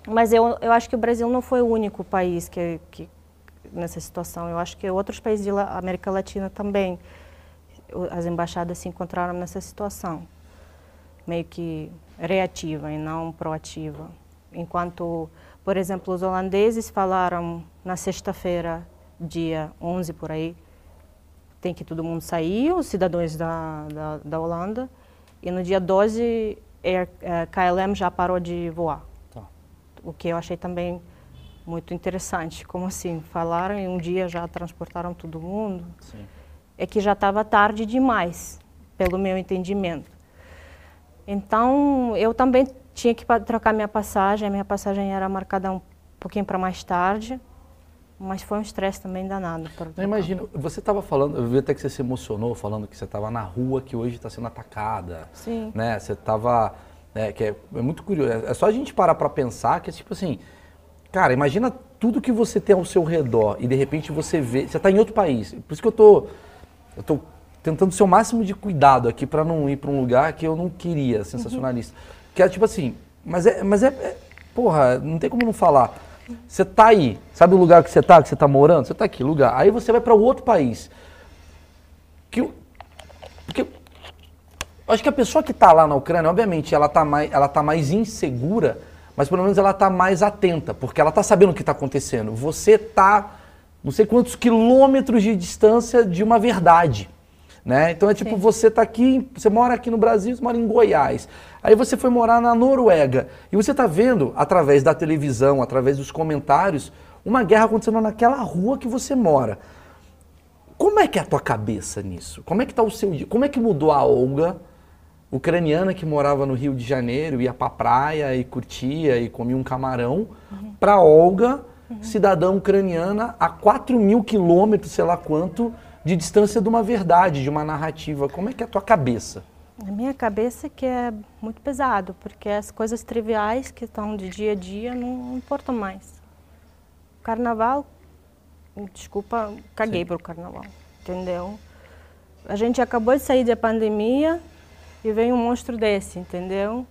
Mas eu, eu acho que o Brasil não foi o único país que, que nessa situação. Eu acho que outros países da América Latina também, as embaixadas se encontraram nessa situação, meio que reativa e não proativa. Enquanto, por exemplo, os holandeses falaram na sexta-feira, dia 11 por aí, tem que todo mundo sair, os cidadãos da, da, da Holanda, e no dia 12 Air, uh, KLM já parou de voar. O que eu achei também muito interessante. Como assim? Falaram e um dia já transportaram todo mundo. Sim. É que já estava tarde demais, pelo meu entendimento. Então, eu também tinha que trocar minha passagem. A minha passagem era marcada um pouquinho para mais tarde. Mas foi um estresse também danado. Não, imagino, você estava falando, eu vi até que você se emocionou falando que você estava na rua que hoje está sendo atacada. Sim. Né? Você estava. Né, que é, é, muito curioso. É, é só a gente parar para pensar que é tipo assim. Cara, imagina tudo que você tem ao seu redor e de repente você vê. Você está em outro país. Por isso que eu tô, eu tô tentando ser o máximo de cuidado aqui para não ir para um lugar que eu não queria, sensacionalista. Uhum. Que é tipo assim. Mas é, mas é, é. Porra, não tem como não falar você está aí, sabe o lugar que você está, que você está morando? Você está aqui, lugar. Aí você vai para outro país. Que, acho que a pessoa que está lá na Ucrânia, obviamente, ela está mais, ela tá mais insegura, mas pelo menos ela está mais atenta, porque ela está sabendo o que está acontecendo. Você está, não sei quantos quilômetros de distância de uma verdade. Né? Então é tipo, Sim. você está aqui, você mora aqui no Brasil, você mora em Goiás. Aí você foi morar na Noruega. E você está vendo, através da televisão, através dos comentários, uma guerra acontecendo naquela rua que você mora. Como é que é a tua cabeça nisso? Como é que tá o seu Como é que mudou a Olga, ucraniana que morava no Rio de Janeiro, ia pra praia e curtia e comia um camarão, uhum. para Olga, uhum. cidadã ucraniana, a 4 mil quilômetros, sei lá quanto, de distância de uma verdade, de uma narrativa. Como é que é a tua cabeça? Na minha cabeça que é muito pesado, porque as coisas triviais que estão de dia a dia não importam mais. Carnaval, desculpa, caguei para o carnaval, entendeu? A gente acabou de sair da pandemia e vem um monstro desse, entendeu?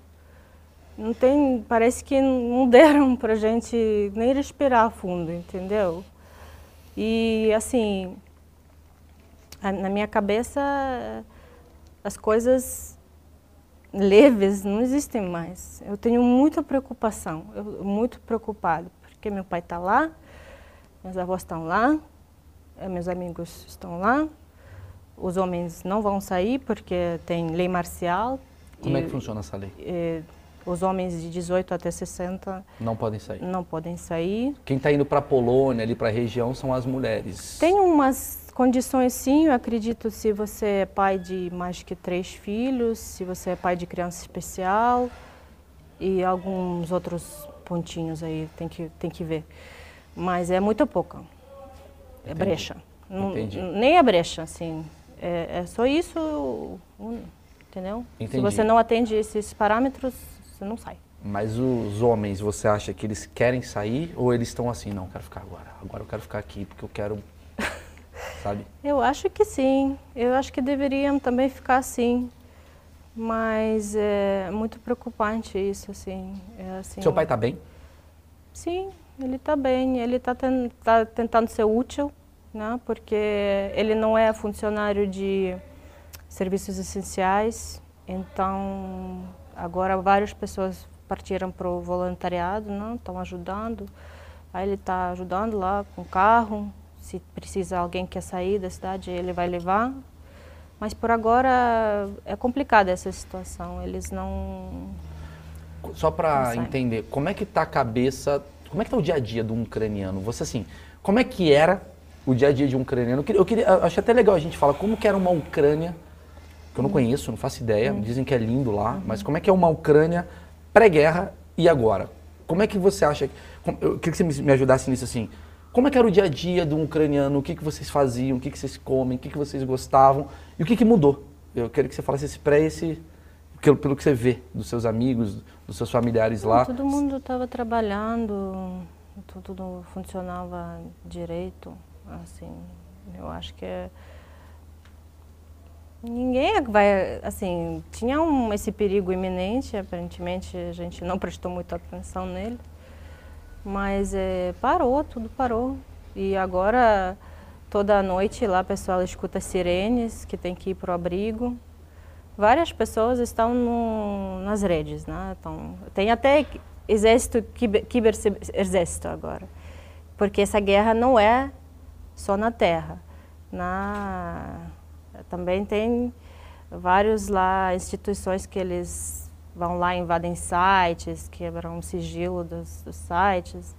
Não tem, parece que não deram para gente nem respirar fundo, entendeu? E assim, na minha cabeça as coisas leves não existem mais. Eu tenho muita preocupação, eu, muito preocupado, porque meu pai está lá, meus avós estão lá, eh, meus amigos estão lá, os homens não vão sair porque tem lei marcial. Como e, é que funciona essa lei? E, os homens de 18 até 60 não podem sair. Não podem sair. Quem está indo para a Polônia, ali para a região, são as mulheres. Tem umas condições sim, eu acredito se você é pai de mais que três filhos, se você é pai de criança especial e alguns outros pontinhos aí tem que tem que ver. Mas é muito pouca. É Entendi. brecha. Entendi. nem é brecha, assim. É, é só isso, entendeu? Entendi. Se você não atende esses parâmetros, você não sai. Mas os homens, você acha que eles querem sair ou eles estão assim, não, quero ficar agora, agora eu quero ficar aqui porque eu quero, [laughs] sabe? Eu acho que sim, eu acho que deveriam também ficar assim, mas é muito preocupante isso, assim. É assim Seu pai está bem? Sim, ele está bem, ele está ten, tá tentando ser útil, né? porque ele não é funcionário de serviços essenciais, então Agora várias pessoas partiram para o voluntariado, não? Estão ajudando. Aí ele está ajudando lá com carro. Se precisa alguém quer sair da cidade, ele vai levar. Mas por agora é complicada essa situação. Eles não. Só para entender, como é que está a cabeça, como é que está o dia a dia do ucraniano? Você assim, como é que era o dia a dia de um ucraniano? Eu queria, eu queria, acho até legal a gente falar como que era uma Ucrânia que eu não conheço, não faço ideia. Uhum. Dizem que é lindo lá, uhum. mas como é que é uma Ucrânia pré-guerra e agora? Como é que você acha? Eu queria que você me ajudasse nisso assim. Como é que era o dia a dia do ucraniano? O que, que vocês faziam? O que, que vocês comem? O que, que vocês gostavam? E o que, que mudou? Eu quero que você falasse esse pré esse pelo, pelo que você vê dos seus amigos, dos seus familiares lá. Todo mundo estava trabalhando, tudo funcionava direito, assim. Eu acho que é Ninguém vai, assim, tinha um, esse perigo iminente, aparentemente a gente não prestou muita atenção nele, mas é, parou, tudo parou. E agora, toda noite lá o pessoal escuta sirenes, que tem que ir para o abrigo. Várias pessoas estão no, nas redes, né? Então, tem até exército, kiber, exército agora, porque essa guerra não é só na terra. Na também tem vários lá instituições que eles vão lá invadem sites, quebram o sigilo dos, dos sites,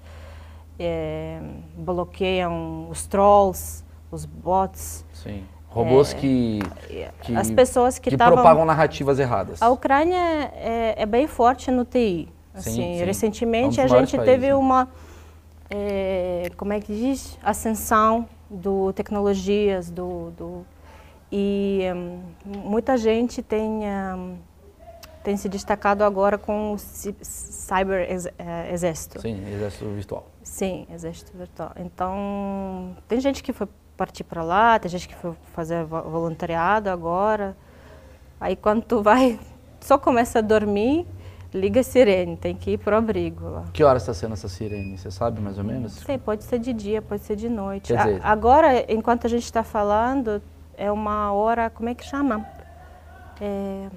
é, bloqueiam os trolls, os bots. Sim. Robôs é, que, que, as pessoas que, que tavam, propagam narrativas erradas. A Ucrânia é, é bem forte no TI. Assim, sim, sim. recentemente é um a gente países, teve né? É, como é que diz ascensão do tecnologias do, do e um, muita gente tem, um, tem se destacado agora com o cyber ex, uh, exército. Sim, exército virtual. Sim, exército virtual. Então, tem gente que foi partir para lá, tem gente que foi fazer voluntariado agora. Aí quando tu vai, só começa a dormir, liga a sirene, tem que ir para o abrigo lá. Que hora está sendo essa sirene? Você sabe mais ou menos? Sei, pode ser de dia, pode ser de noite. Quer dizer, a, agora, enquanto a gente está falando, é uma hora, como é que chama? É,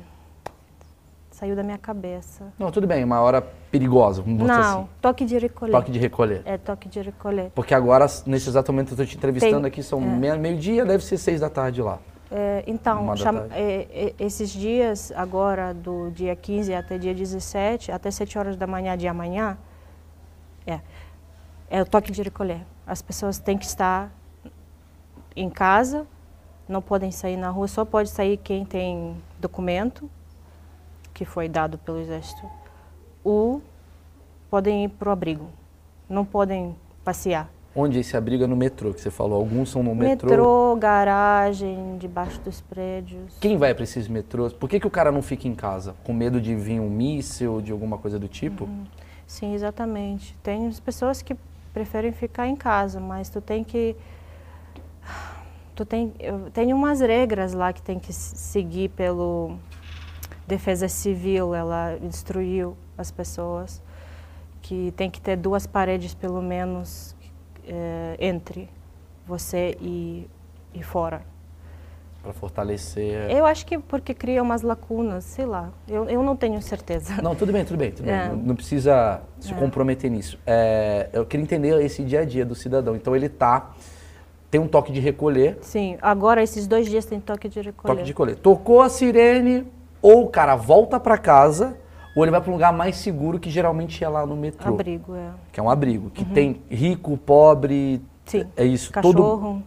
saiu da minha cabeça. Não, tudo bem, uma hora perigosa, vamos Não, assim. toque de recolher. Toque de recolher. É, toque de recolher. Porque agora, nesse exato momento, eu estou te entrevistando Tem, aqui, são é. meio-dia, deve ser seis da tarde lá. É, então, chama, é, é, esses dias, agora do dia 15 até dia 17, até 7 horas da manhã de amanhã, é, é o toque de recolher. As pessoas têm que estar em casa, não podem sair na rua, só pode sair quem tem documento, que foi dado pelo Exército, ou podem ir para o abrigo, não podem passear. Onde esse abrigo é no metrô, que você falou? Alguns são no metrô. Metrô, garagem, debaixo dos prédios. Quem vai para esses metrôs? Por que, que o cara não fica em casa? Com medo de vir um míssil, de alguma coisa do tipo? Uhum. Sim, exatamente. Tem pessoas que preferem ficar em casa, mas tu tem que tu tem tem umas regras lá que tem que seguir pelo defesa civil, ela destruiu as pessoas que tem que ter duas paredes pelo menos é, entre você e, e fora. Para fortalecer. Eu acho que porque cria umas lacunas, sei lá. Eu, eu não tenho certeza. Não, tudo bem, tudo bem. Tudo é. bem. Não, não, precisa se é. comprometer nisso. É, eu queria entender esse dia a dia do cidadão. Então ele tá tem um toque de recolher. Sim, agora esses dois dias tem toque de recolher. Toque de recolher. Tocou a sirene, ou o cara volta para casa ou ele vai para um lugar mais seguro que geralmente é lá no metrô. Abrigo, é. Que é um abrigo, que uhum. tem rico, pobre, Sim. é isso. Cachorro, todo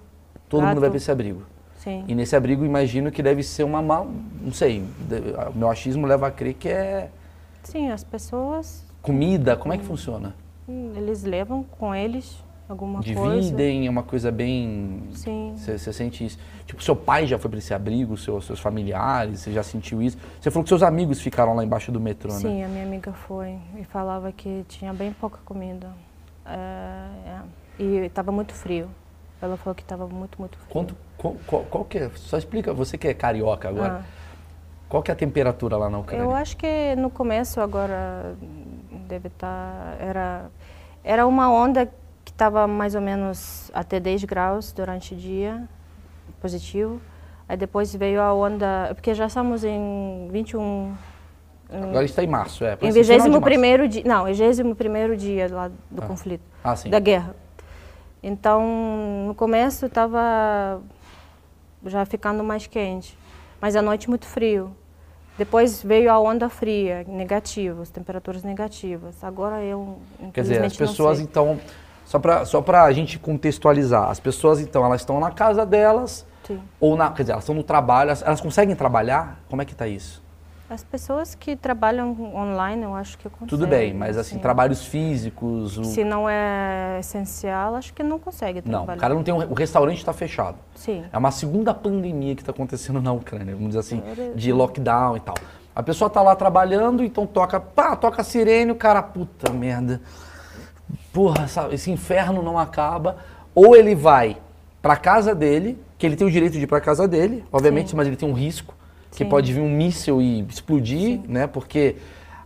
todo mundo vai para esse abrigo. Sim. E nesse abrigo imagino que deve ser uma mal, não sei, o meu achismo leva a crer que é Sim, as pessoas comida, como é que funciona? Hum, eles levam com eles alguma Dividem, coisa. Dividem, é uma coisa bem. Sim. Você sente isso. Tipo, seu pai já foi para esse abrigo, seu, seus familiares, você já sentiu isso? Você falou que seus amigos ficaram lá embaixo do metrô, Sim, né? Sim, a minha amiga foi e falava que tinha bem pouca comida. É, é. E estava muito frio. Ela falou que estava muito, muito frio. Quanto, qual, qual, qual, que é? Só explica, você que é carioca agora. Ah. Qual que é a temperatura lá na Ucrânia? Eu acho que no começo agora deve estar... Tá, era, era uma onda estava mais ou menos até 10 graus durante o dia, positivo. Aí depois veio a onda, porque já estamos em 21... Agora está em março, é. Em 21 primeiro dia, não, 21 primeiro dia lá do ah. conflito, ah, da guerra. Então, no começo estava já ficando mais quente, mas à noite muito frio. Depois veio a onda fria, negativas, temperaturas negativas. Agora eu, Quer dizer, as pessoas então só para só a gente contextualizar, as pessoas então, elas estão na casa delas, Sim. ou na, quer dizer, elas estão no trabalho, elas, elas conseguem trabalhar? Como é que está isso? As pessoas que trabalham online, eu acho que conseguem. Tudo bem, mas assim, trabalhos físicos... O... Se não é essencial, acho que não consegue trabalhar. Não, o cara não tem... Um, o restaurante está fechado. Sim. É uma segunda pandemia que está acontecendo na Ucrânia, vamos dizer assim, de lockdown e tal. A pessoa está lá trabalhando, então toca, pá, toca a sirene, o cara, puta merda, porra, esse inferno não acaba. Ou ele vai para casa dele, que ele tem o direito de ir para casa dele, obviamente, Sim. mas ele tem um risco, que Sim. pode vir um míssil e explodir, Sim. né? Porque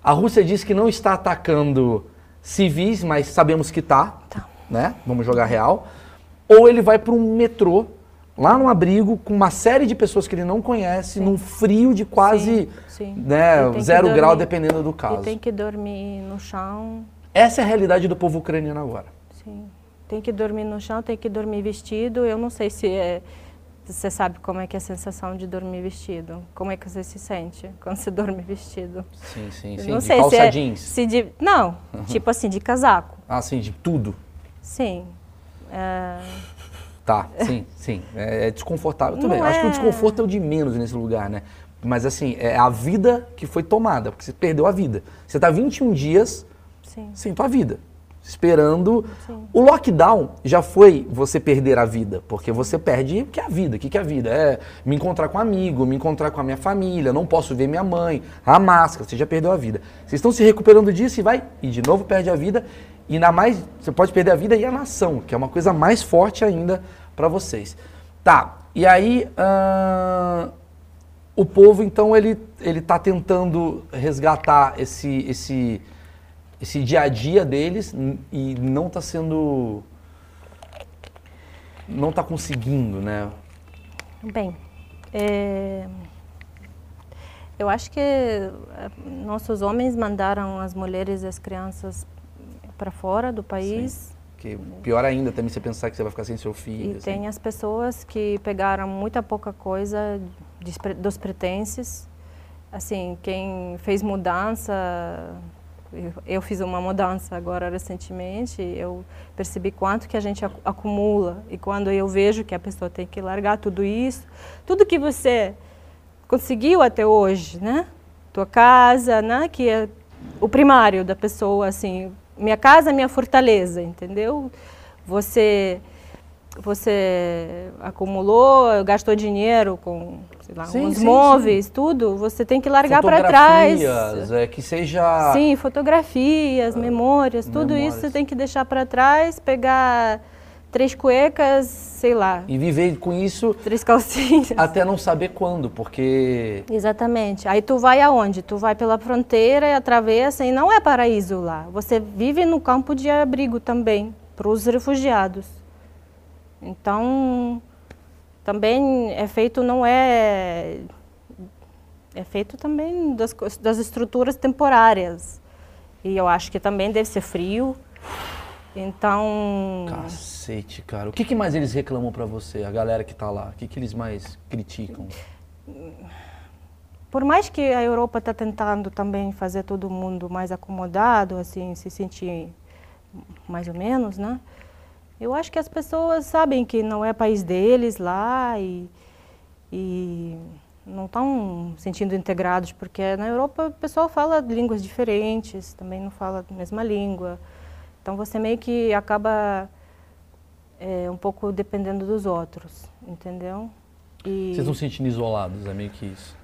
a Rússia diz que não está atacando civis, mas sabemos que está, tá. né? Vamos jogar real. Ou ele vai para um metrô, lá num abrigo, com uma série de pessoas que ele não conhece, num frio de quase Né, zero grau, dependendo do caso. E tem que dormir no chão, essa é a realidade do povo ucraniano agora. Sim. Tem que dormir no chão, tem que dormir vestido. Eu não sei se é, você sabe como é que é a sensação de dormir vestido. Como é que você se sente quando você [laughs] dorme vestido? Sim, sim, sim. Não de sei calça se é, jeans. Se de, não, uhum. tipo assim, de casaco. Ah, sim, de tudo. Sim. É... Tá, sim, sim. É, é desconfortável. É... Acho que o é. desconforto é o de menos nesse lugar, né? Mas assim, é a vida que foi tomada, porque você perdeu a vida. Você está 21 dias Sim. sem tua vida. Esperando. Sim. O lockdown já foi você perder a vida, porque você perde o que é a vida. O que é a vida? É me encontrar com um amigo, me encontrar com a minha família, não posso ver minha mãe, a máscara, você já perdeu a vida. Vocês estão se recuperando disso e vai, e de novo perde a vida. E ainda mais, você pode perder a vida e a nação, que é uma coisa mais forte ainda para vocês. Tá, e aí. Uh, o povo, então, ele está tentando resgatar esse, esse, esse dia a dia deles e não está sendo. não está conseguindo, né? Bem, é, eu acho que é, nossos homens mandaram as mulheres e as crianças para fora do país. Sim. Que pior ainda também você pensar que você vai ficar sem seu filho. E assim. tem as pessoas que pegaram muita pouca coisa dos pertences. Assim, quem fez mudança eu fiz uma mudança agora recentemente, eu percebi quanto que a gente acumula e quando eu vejo que a pessoa tem que largar tudo isso, tudo que você conseguiu até hoje, né? Tua casa, né? Que é o primário da pessoa, assim, minha casa minha fortaleza, entendeu? você você acumulou, gastou dinheiro com sei lá, sim, uns sim, móveis, sim. tudo, você tem que largar para trás. É, que seja. Sim, fotografias, uh, memórias, tudo memórias. isso você tem que deixar para trás, pegar três cuecas, sei lá. E viver com isso. Três calcinhas. [laughs] Até não saber quando, porque. Exatamente. Aí tu vai aonde? Tu vai pela fronteira e atravessa, e não é paraíso lá. Você vive no campo de abrigo também, para os refugiados. Então, também é feito, não é. É feito também das, das estruturas temporárias. E eu acho que também deve ser frio. Então. Cacete, cara. O que, que mais eles reclamam para você, a galera que tá lá? O que, que eles mais criticam? Por mais que a Europa está tentando também fazer todo mundo mais acomodado, assim, se sentir mais ou menos, né? Eu acho que as pessoas sabem que não é país deles lá e, e não estão sentindo integrados, porque na Europa o pessoal fala línguas diferentes, também não fala a mesma língua. Então você meio que acaba é, um pouco dependendo dos outros, entendeu? E... Vocês estão se sentindo isolados, é meio que isso?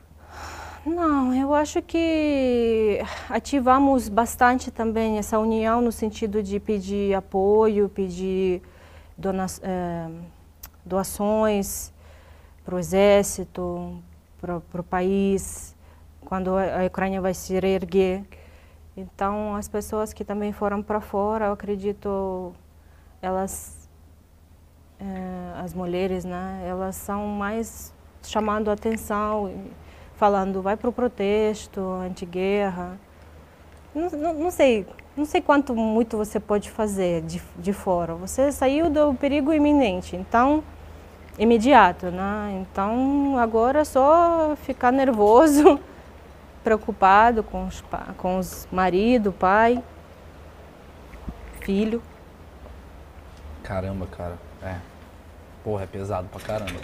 Não, eu acho que ativamos bastante também essa união no sentido de pedir apoio, pedir dona, é, doações para o exército, para o país, quando a Ucrânia vai se reerguer. Então, as pessoas que também foram para fora, eu acredito, elas, é, as mulheres, né, elas são mais chamando a atenção falando vai para o protesto, anti-guerra. Não, não, não, sei, não sei quanto muito você pode fazer de, de fora. Você saiu do perigo iminente, então imediato, né? Então agora é só ficar nervoso, [laughs] preocupado com os, com os marido, pai, filho. Caramba, cara, é. Porra, é pesado pra caramba.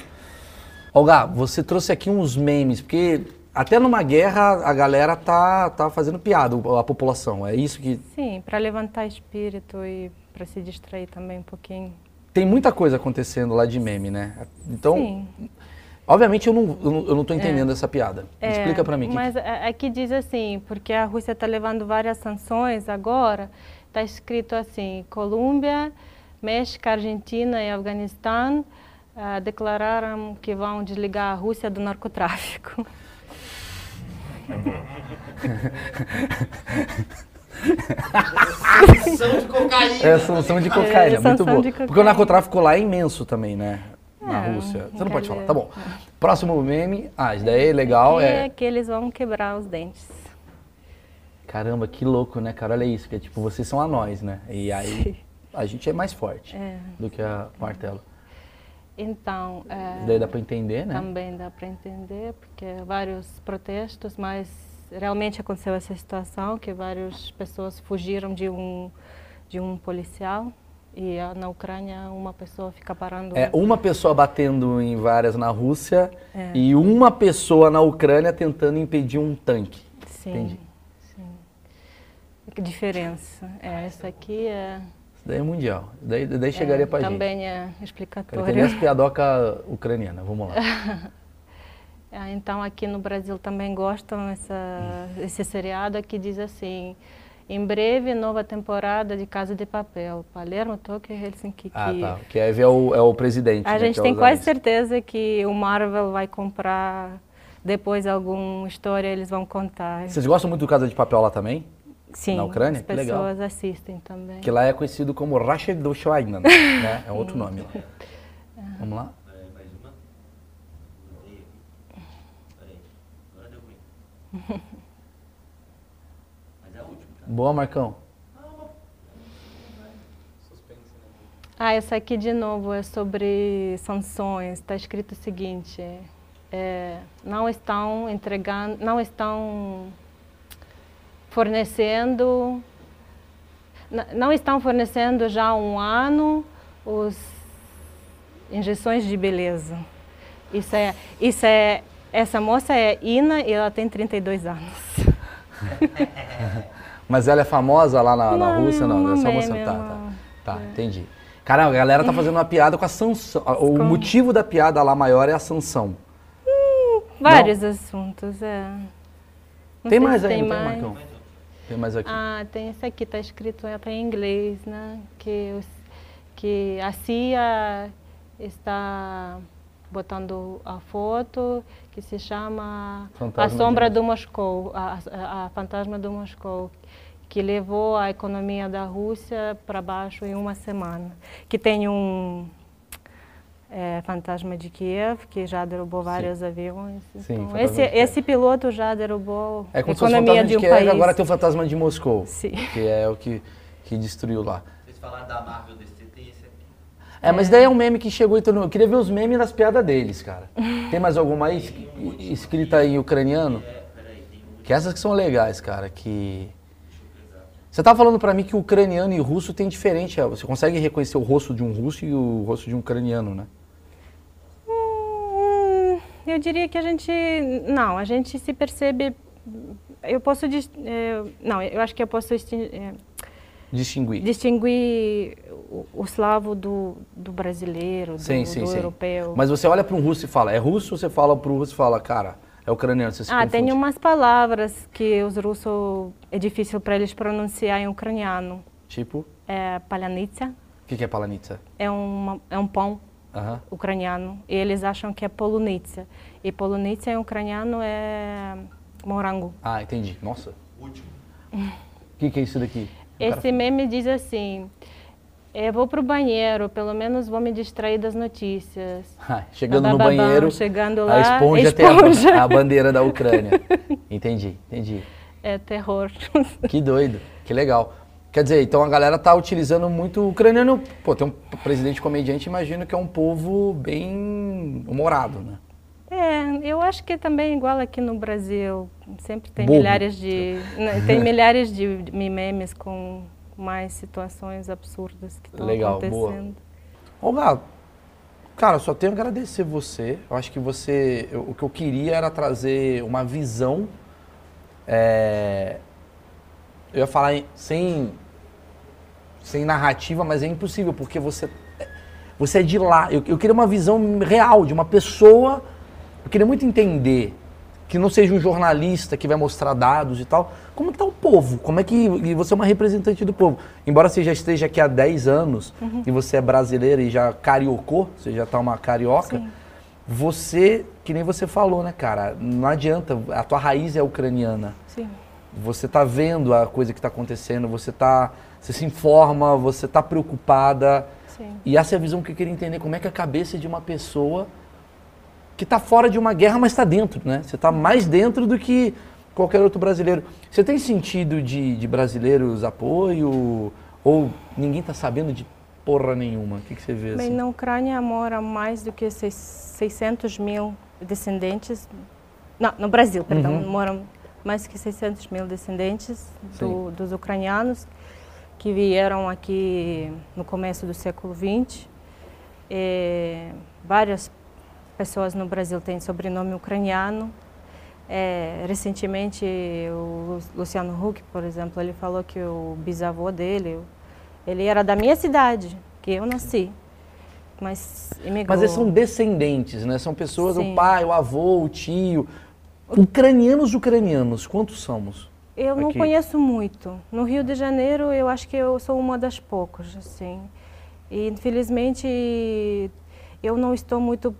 Olga, você trouxe aqui uns memes, porque até numa guerra a galera tá, tá fazendo piada, a população. É isso que. Sim, para levantar espírito e para se distrair também um pouquinho. Tem muita coisa acontecendo lá de meme, né? Então. Sim. Obviamente eu não, eu não tô entendendo é. essa piada. É, Explica para mim. Mas aqui é, é diz assim, porque a Rússia está levando várias sanções agora, está escrito assim, Colômbia, México, Argentina e Afeganistão uh, declararam que vão desligar a Rússia do narcotráfico. Sanção de cocaína. É, sanção de cocaína, é, muito bom. Porque o narcotráfico lá é imenso também, né? Na é, Rússia. Você não pode falar. Tá bom. Próximo meme. Ah, isso daí é legal. É, é que eles vão quebrar os dentes. Caramba, que louco, né, cara? Olha isso, que é tipo, vocês são anões, né? E aí a gente é mais forte é. do que a martelo. Então, é, daí dá para entender, né? Também dá para entender, porque vários protestos, mas realmente aconteceu essa situação que várias pessoas fugiram de um de um policial e na Ucrânia uma pessoa fica parando. É uma pessoa batendo em várias na Rússia é. e uma pessoa na Ucrânia tentando impedir um tanque. Sim. Entendi. Sim. Que diferença? É, essa aqui é daí é mundial. Daí, daí chegaria é, também gente. Também é explicatório. Tem as [laughs] piadoca ucraniana, vamos lá. é, [laughs] então aqui no Brasil também gostam essa, hum. esse seriado que diz assim, em breve, nova temporada de Casa de Papel. Palermo, Tokyo e Helsinki. Ah, tá. Que é, é, o, é o presidente. A né, gente tem quase certeza que o Marvel vai comprar depois alguma história, eles vão contar. Vocês gostam muito do Casa de Papel lá também? Sim, na Ucrânia? as pessoas assistem também. Que lá é conhecido como Rashid do Schweigman, [laughs] né? É outro nome lá. Vamos lá? [laughs] Boa, Marcão. Ah, essa aqui de novo é sobre sanções. Está escrito o seguinte: é, não estão entregando, não estão fornecendo, não estão fornecendo já há um ano os injeções de beleza. Isso é, isso é, essa moça é Ina e ela tem 32 anos. [laughs] Mas ela é famosa lá na, na Rússia? Não, não é só moça. Tá, tá, tá, é. entendi. Cara, a galera tá fazendo uma piada com a sanção. O Como? motivo da piada lá maior é a sanção. Vários assuntos, é. Não tem mais se aí, tem não tem, mais. Marcão? Tem mais aqui. Ah, tem esse aqui, está escrito até em inglês, né? Que, os- que a CIA está botando a foto que se chama Fantasma A Sombra do Moscou, a, a, a Fantasma do Moscou, que levou a economia da Rússia para baixo em uma semana. Que tem um é, fantasma de Kiev, que já derrubou vários aviões. Sim, Então, esse, de esse piloto já derrubou É a como se fosse o economia fantasma de de um Kiev, país. agora tem o fantasma de Moscou. Sim. Que é o que, que destruiu lá. Vocês falaram da Marvel DC, tem esse aqui. É, mas daí é um meme que chegou então. Eu queria ver os memes das piadas deles, cara. [laughs] Tem mais alguma aí es- escrita em ucraniano? É, peraí, tem um. Que essas que são legais, cara, que... Você tava falando pra mim que o ucraniano e o russo tem diferente. é, Você consegue reconhecer o rosto de um russo e o rosto de um ucraniano, né? Eu diria que a gente. Não, a gente se percebe. Eu posso. dis- eh, Não, eu acho que eu posso eh, Distinguir. distinguir o, o slavo do, do brasileiro, do, Sim, sim, do sim. europeu. Mas você olha para um russo e fala, é russo, você fala pro russo e fala, cara, é ucraniano, você se ah, tem confunde. umas palavras que os russos. É difícil para eles pronunciar em ucraniano. Tipo, É palanitsa, o que, que é palanitsa? é, uma, é um pão Ucraniano. E eles acham que é polunitsa. E polunitsa em ucraniano é morango. Ah, entendi. Nossa, Último. o que, que é isso daqui? O cara- Esse meme diz assim: eu vou pro banheiro, pelo menos vou me distrair das notícias. [laughs] Ah, chegando no banheiro, chegando a lá, esponja, esponja. tem a, a bandeira da Ucrânia. [laughs] entendi, entendi. É terror. Que doido, que legal. Quer dizer, então a galera tá utilizando muito o ucraniano. Pô, tem um presidente comediante, imagino que é um povo bem humorado, né? É, eu acho que também igual aqui no Brasil, sempre tem Bobo. milhares de né, tem [laughs] milhares de memes com mais situações absurdas que estão Legal, boa. acontecendo. Ô, Gato, cara, só tenho a agradecer você. Eu acho que você. eu- o que eu queria era trazer uma visão. é, eu ia falar em- sem, sem narrativa, mas é impossível, porque você, você é de lá. Eu, eu queria uma visão real de uma pessoa. Eu queria muito entender que não seja um jornalista que vai mostrar dados e tal. Como que tá o povo? Como é que e você é uma representante do povo? Embora você já esteja aqui há 10 anos e você é brasileira e já cariocou, você já tá uma carioca, Sim. você, que nem você falou, né, cara? Não adianta, a tua raiz é ucraniana. Sim. Você tá vendo a coisa que tá acontecendo, você tá, você se informa, você tá preocupada. Sim. E essa é a visão que eu queria entender, como é que a cabeça de uma pessoa que está fora de uma guerra, mas está dentro, né? Você está mais dentro do que qualquer outro brasileiro. Você tem sentido de, de brasileiros apoio? Ou ninguém está sabendo de porra nenhuma? O que, que você vê Bem, assim? na Ucrânia mora mais do que seis- 600 mil descendentes. Não, no Brasil, perdão, Uhum. moram mais que 600 mil descendentes do- dos ucranianos que vieram aqui no começo do século XX. É, várias pessoas no Brasil têm sobrenome ucraniano. É, recentemente, o Lu- Luciano Huck, por exemplo, ele falou que o bisavô dele, ele era da minha cidade, que eu nasci, mas imigrou. Mas eles são descendentes, né? São pessoas, o Sim. pai, o avô, o tio. Ucranianos, ucranianos, quantos somos? Eu não aqui? conheço muito. No Rio de Janeiro, eu acho que eu sou uma das poucas, assim. E, infelizmente, eu não estou muito...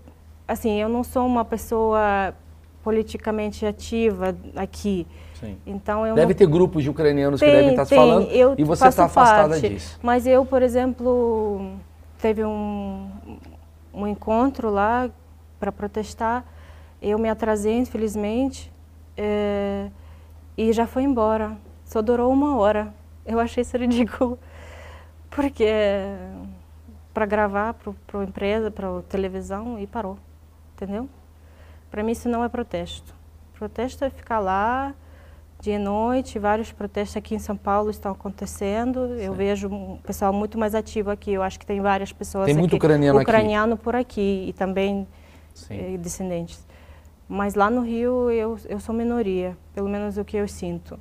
Assim, eu não sou uma pessoa politicamente ativa aqui. Sim. Então, eu Deve não... ter grupos de ucranianos que Tem, devem estar tem. falando Eu e você está afastada parte. disso. Mas eu, por exemplo, teve um, um encontro lá para protestar. Eu me atrasei, infelizmente, eh, e já foi embora. Só durou uma hora. Eu achei isso ridículo. [laughs] Porque para gravar para a empresa, para televisão, e parou. Entendeu? Para mim isso não é protesto. Protesto é ficar lá dia e noite, vários protestos aqui em São Paulo estão acontecendo. Eu vejo um pessoal muito mais ativo aqui. Eu acho que tem várias pessoas Tem muito aqui, ucraniano aqui. ucraniano por aqui e também Sim. eh, descendentes. Mas lá no Rio eu, eu sou minoria, pelo menos o que eu sinto.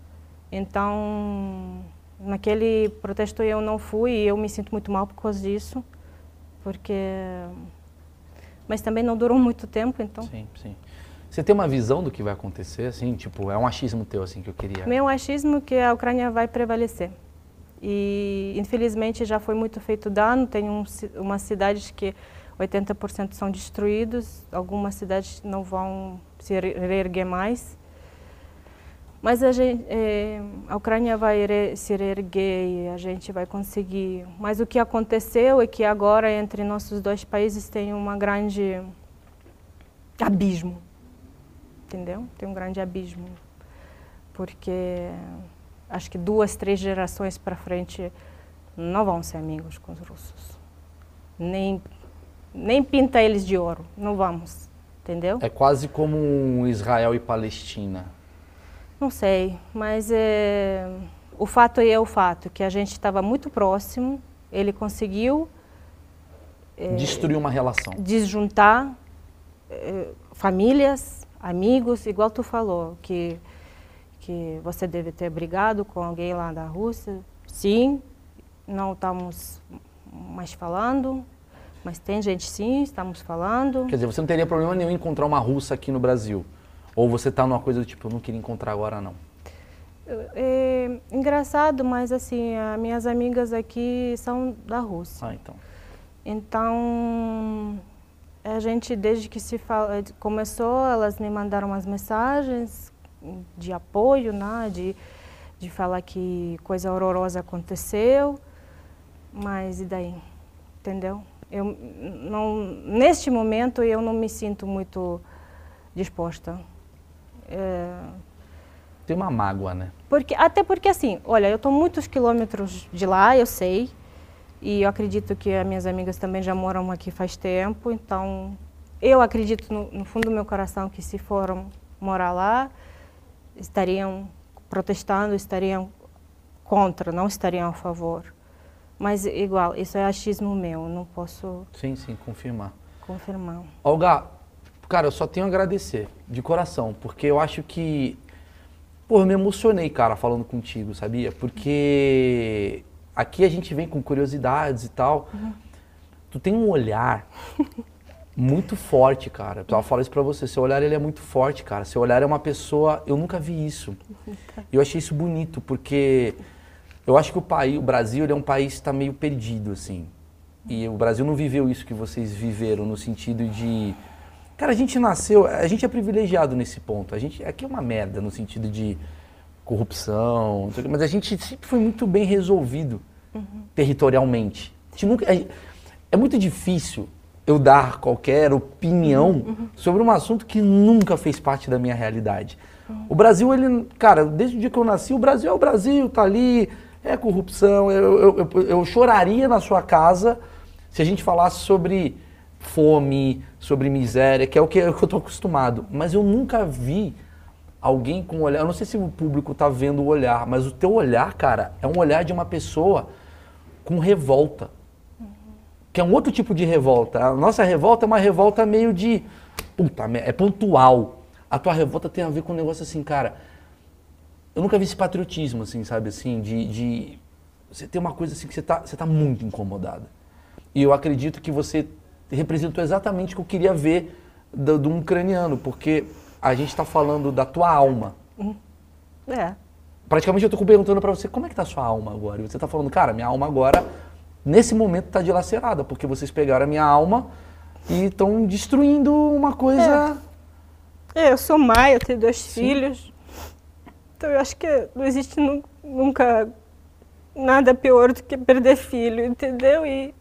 Então, naquele protesto eu não fui e eu me sinto muito mal por causa disso. porque mas também não durou muito tempo, então. Sim, sim. Você tem uma visão do que vai acontecer, assim? Tipo, é um achismo teu, assim, que eu queria... Meu achismo que a Ucrânia vai prevalecer. E, infelizmente, já foi muito feito dano. Tem um, umas cidades que 80% são destruídos, algumas cidades não vão se reerguer mais. Mas a, gente, é, a Ucrânia vai se reerguer e a gente vai conseguir. Mas o que aconteceu é que agora entre nossos dois países tem uma grande abismo, entendeu? Tem um grande abismo, porque acho que duas, três gerações para frente não vão ser amigos com os russos, nem nem pinta eles de ouro, não vamos, entendeu? É quase como um Israel e Palestina. Não sei, mas é, o fato é o fato, que a gente estava muito próximo, ele conseguiu... É, Destruir uma relação. Desjuntar é, famílias, amigos, igual tu falou, que, que você deve ter brigado com alguém lá da Rússia. Sim, não estamos mais falando, mas tem gente sim, estamos falando. Quer dizer, você não teria problema nenhum em encontrar uma russa aqui no Brasil? Ou você está numa coisa do tipo, eu não queria encontrar agora não? É, engraçado, mas assim, as minhas amigas aqui são da Rússia. Ah, então. Então, a gente, desde que se fala, começou, elas me mandaram umas mensagens de apoio, né, de, de falar que coisa horrorosa aconteceu, mas e daí? Entendeu? Eu não, neste momento eu não me sinto muito disposta é... Tem uma mágoa, né? Porque, até porque assim, olha, eu estou muitos quilômetros de lá, eu sei, e eu acredito que as minhas amigas também já moram aqui faz tempo, então eu acredito no, no fundo do meu coração que se foram morar lá, estariam protestando, estariam contra, não estariam a favor. Mas igual, isso é achismo meu, não posso... Sim, sim, confirmar. Confirmar. Olga, Cara, eu só tenho a agradecer, de coração, porque eu acho que. Pô, eu me emocionei, cara, falando contigo, sabia? Porque aqui a gente vem com curiosidades e tal. Uhum. Tu tem um olhar [laughs] muito forte, cara. Eu falo isso pra você. Seu olhar ele é muito forte, cara. Seu olhar é uma pessoa. Eu nunca vi isso. E eu achei isso bonito, porque eu acho que o país, o Brasil, é um país que está meio perdido, assim. E o Brasil não viveu isso que vocês viveram, no sentido de Cara, a gente nasceu, a gente é privilegiado nesse ponto. A gente aqui é uma merda no sentido de corrupção, mas a gente sempre foi muito bem resolvido uhum. territorialmente. Nunca, é muito difícil eu dar qualquer opinião uhum. sobre um assunto que nunca fez parte da minha realidade. Uhum. O Brasil, ele, cara, desde o dia que eu nasci, o Brasil é o Brasil, tá ali, é corrupção. Eu, eu, eu, eu choraria na sua casa se a gente falasse sobre fome, sobre miséria, que é o que eu estou acostumado. Mas eu nunca vi alguém com um olhar. Eu não sei se o público está vendo o olhar, mas o teu olhar, cara, é um olhar de uma pessoa com revolta. Uhum. Que é um outro tipo de revolta. A nossa revolta é uma revolta meio de. Puta, é pontual. A tua revolta tem a ver com um negócio assim, cara. Eu nunca vi esse patriotismo, assim, sabe? Assim, de. de você tem uma coisa assim que você está você tá muito incomodada. E eu acredito que você representou exatamente o que eu queria ver do, do ucraniano, porque a gente está falando da tua alma. Uhum. É. Praticamente eu estou perguntando para você como é que está a sua alma agora. E você está falando, cara, minha alma agora, nesse momento, está dilacerada, porque vocês pegaram a minha alma e estão destruindo uma coisa. É. é. eu sou mãe, eu tenho dois Sim. filhos. Então eu acho que não existe nunca nada pior do que perder filho, entendeu? E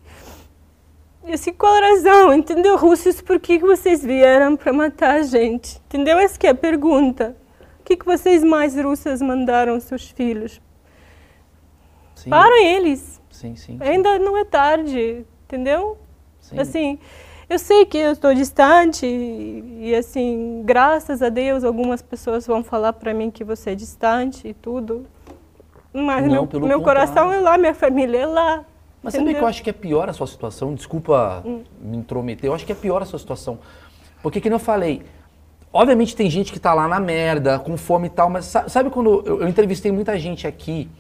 e assim, qual a razão, entendeu? Russos, por que vocês vieram para matar a gente? Entendeu? Essa é a pergunta. O que, que vocês mais russas mandaram seus filhos? Sim. Para eles. Sim, sim, sim, Ainda não é tarde, entendeu? Sim. Assim, eu sei que eu estou distante e, e, assim, graças a Deus, algumas pessoas vão falar para mim que você é distante e tudo. Mas não, meu, meu coração é lá, minha família é lá. Mas sabe que eu acho que é pior a sua situação? Desculpa hum. me intrometer, eu acho que é pior a sua situação. Porque, como eu falei, obviamente tem gente que tá lá na merda, com fome e tal, mas sabe quando eu, eu entrevistei muita gente aqui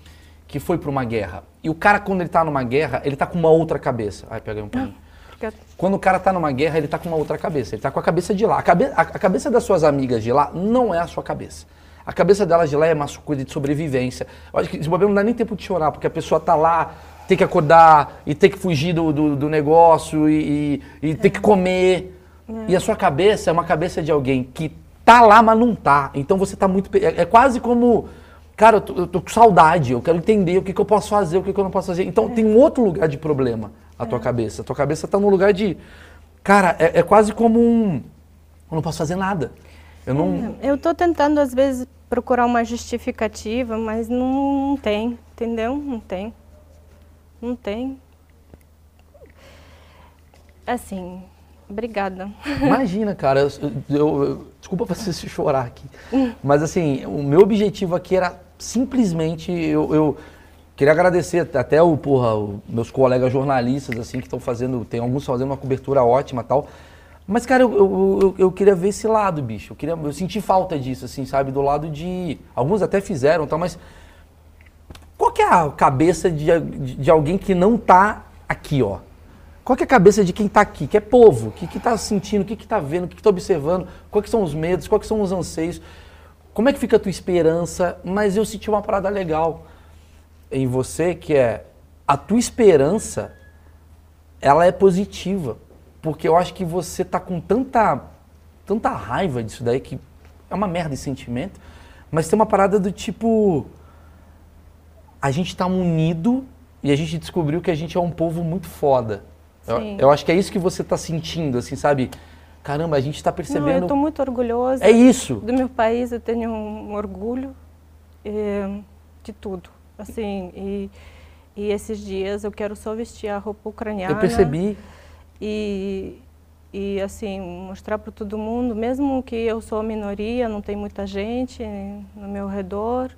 que foi para uma guerra. E o cara, quando ele tá numa guerra, ele tá com uma outra cabeça. Ai, pega um pouquinho. Porque Quando o cara tá numa guerra, ele tá com uma outra cabeça. Ele tá com a cabeça de lá. A, cabe- a- cabeça das suas amigas de lá não é a sua cabeça. A cabeça delas de lá é uma coisa de sobrevivência. Eu acho que esse não dá nem tempo de chorar, porque a pessoa tá lá, tem que acordar e tem que fugir do, do, do negócio e, e, e tem que comer. E a sua cabeça é uma cabeça de alguém que tá lá, mas não tá. Então você tá muito. É, é quase como. Cara, eu tô, eu tô com saudade, eu quero entender o que, que eu posso fazer, o que, que eu não posso fazer. Então tem um outro lugar de problema, a tua cabeça. A tua cabeça tá num lugar de. Cara, é, é quase como um. Eu não posso fazer nada. Eu não. eu estou tentando às vezes procurar uma justificativa, mas não, não tem, entendeu? Não tem. Não tem. Assim, obrigada. Imagina, cara, eu, eu- eu- desculpa [laughs] fazer se chorar aqui, mas assim, o meu objetivo aqui era simplesmente, eu, eu queria agradecer até o, porra, o- meus colegas jornalistas, assim, que estão fazendo, tem alguns fazendo uma cobertura ótima tal, mas, cara, eu, eu, eu- eu queria ver esse lado, bicho, eu, queria, eu senti falta disso, assim, sabe, do lado de, alguns até fizeram, tal, mas qual que é a cabeça de, de, de alguém que não tá aqui, ó? Qual que é a cabeça de quem está aqui, que é povo, que está sentindo, o que está vendo, o que está observando, quais que são os medos, quais que são os anseios, como é que fica a tua esperança? Mas eu senti uma parada legal em você, que é a tua esperança, ela é positiva, porque eu acho que você tá com tanta, tanta raiva disso daí, que é uma merda esse sentimento, mas tem uma parada do tipo, a gente tá unido e a gente descobriu que a gente é um povo muito foda. Eu, eu acho que é isso que você tá sentindo, assim, sabe? Caramba, a gente tá Não, eu percebendo. estou muito orgulhosa É isso. do meu país, eu tenho um orgulho eh, de tudo. Assim, e, e esses dias eu quero só vestir a roupa ucraniana. Eu percebi. E, e assim, mostrar para todo mundo, mesmo que eu sou minoria, não tem muita gente no meu redor,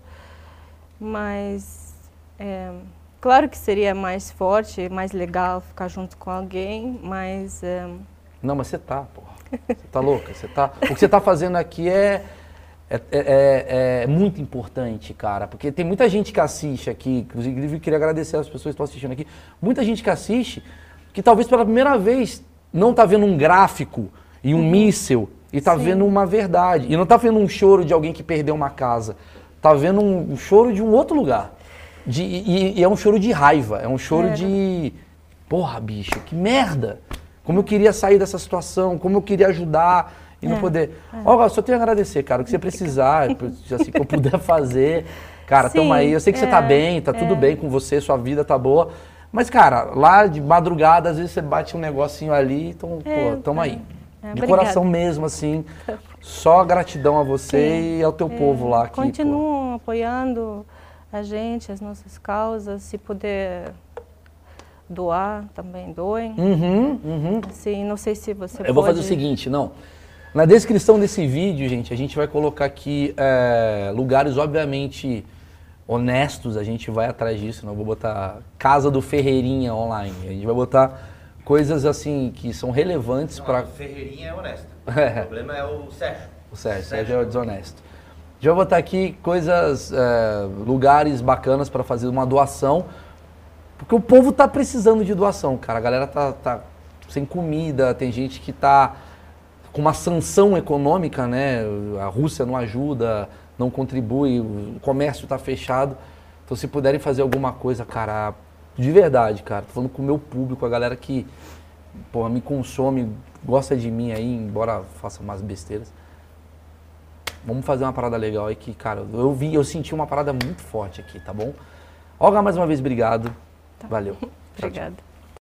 mas é, claro que seria mais forte, mais legal ficar junto com alguém, mas é, Não, mas você tá, porra. Você tá louca? Você tá... O que você tá fazendo aqui é, é, é- é- é muito importante, cara. Porque tem muita gente que assiste aqui, inclusive eu queria agradecer as pessoas que estão assistindo aqui. Muita gente que assiste, que talvez pela primeira vez não tá vendo um gráfico e um míssil e tá Sim. vendo uma verdade. E não tá vendo um choro de alguém que perdeu uma casa. Tá vendo um, um choro de um outro lugar. De- e, e é um choro de raiva, é um choro É. de. Porra, bicho, que merda! Como eu queria sair dessa situação, como eu queria ajudar e não É, poder. Ó, só tenho a agradecer, cara. O que você precisar, assim, que eu puder [laughs] fazer. Cara, tamo Sim, aí. Eu sei que você tá é, bem, tá tudo é. bem com você, sua vida tá boa. Mas, cara, lá de madrugada, às vezes você bate um negocinho ali, então, É, pô, tamo aí. é, de coração mesmo, assim. [laughs] Só gratidão a você e ao teu povo lá aqui. pô. continuam apoiando a gente, as nossas causas, se puder doar, também doem. Uhum, uhum. Assim, não sei se você Eu vou fazer o pode- seguinte, não. Na descrição desse vídeo, gente, a gente vai colocar aqui é, lugares, obviamente, honestos. A gente vai atrás disso. Não vou botar Casa do Ferreirinha online. A gente vai botar coisas assim que são relevantes para Ferreirinha é honesta. É. [laughs] O problema é o Sérgio. o Sérgio. Sérgio é desonesto. A gente vai botar aqui coisas, é, lugares bacanas para fazer uma doação. Porque o povo tá precisando de doação, cara. A galera tá, tá sem comida, tem gente que tá com uma sanção econômica, né? A Rússia não ajuda, não contribui, o comércio tá fechado. Então, se puderem fazer alguma coisa, cara, de verdade, cara, tô falando com o meu público, a galera que porra, me consome, gosta de mim aí, embora faça umas besteiras. Vamos fazer uma parada legal aí que, cara, eu vi, eu senti uma parada muito forte aqui, tá bom? Olga, mais uma vez, obrigado. Valeu. [laughs] Tchau, tchau. Obrigada.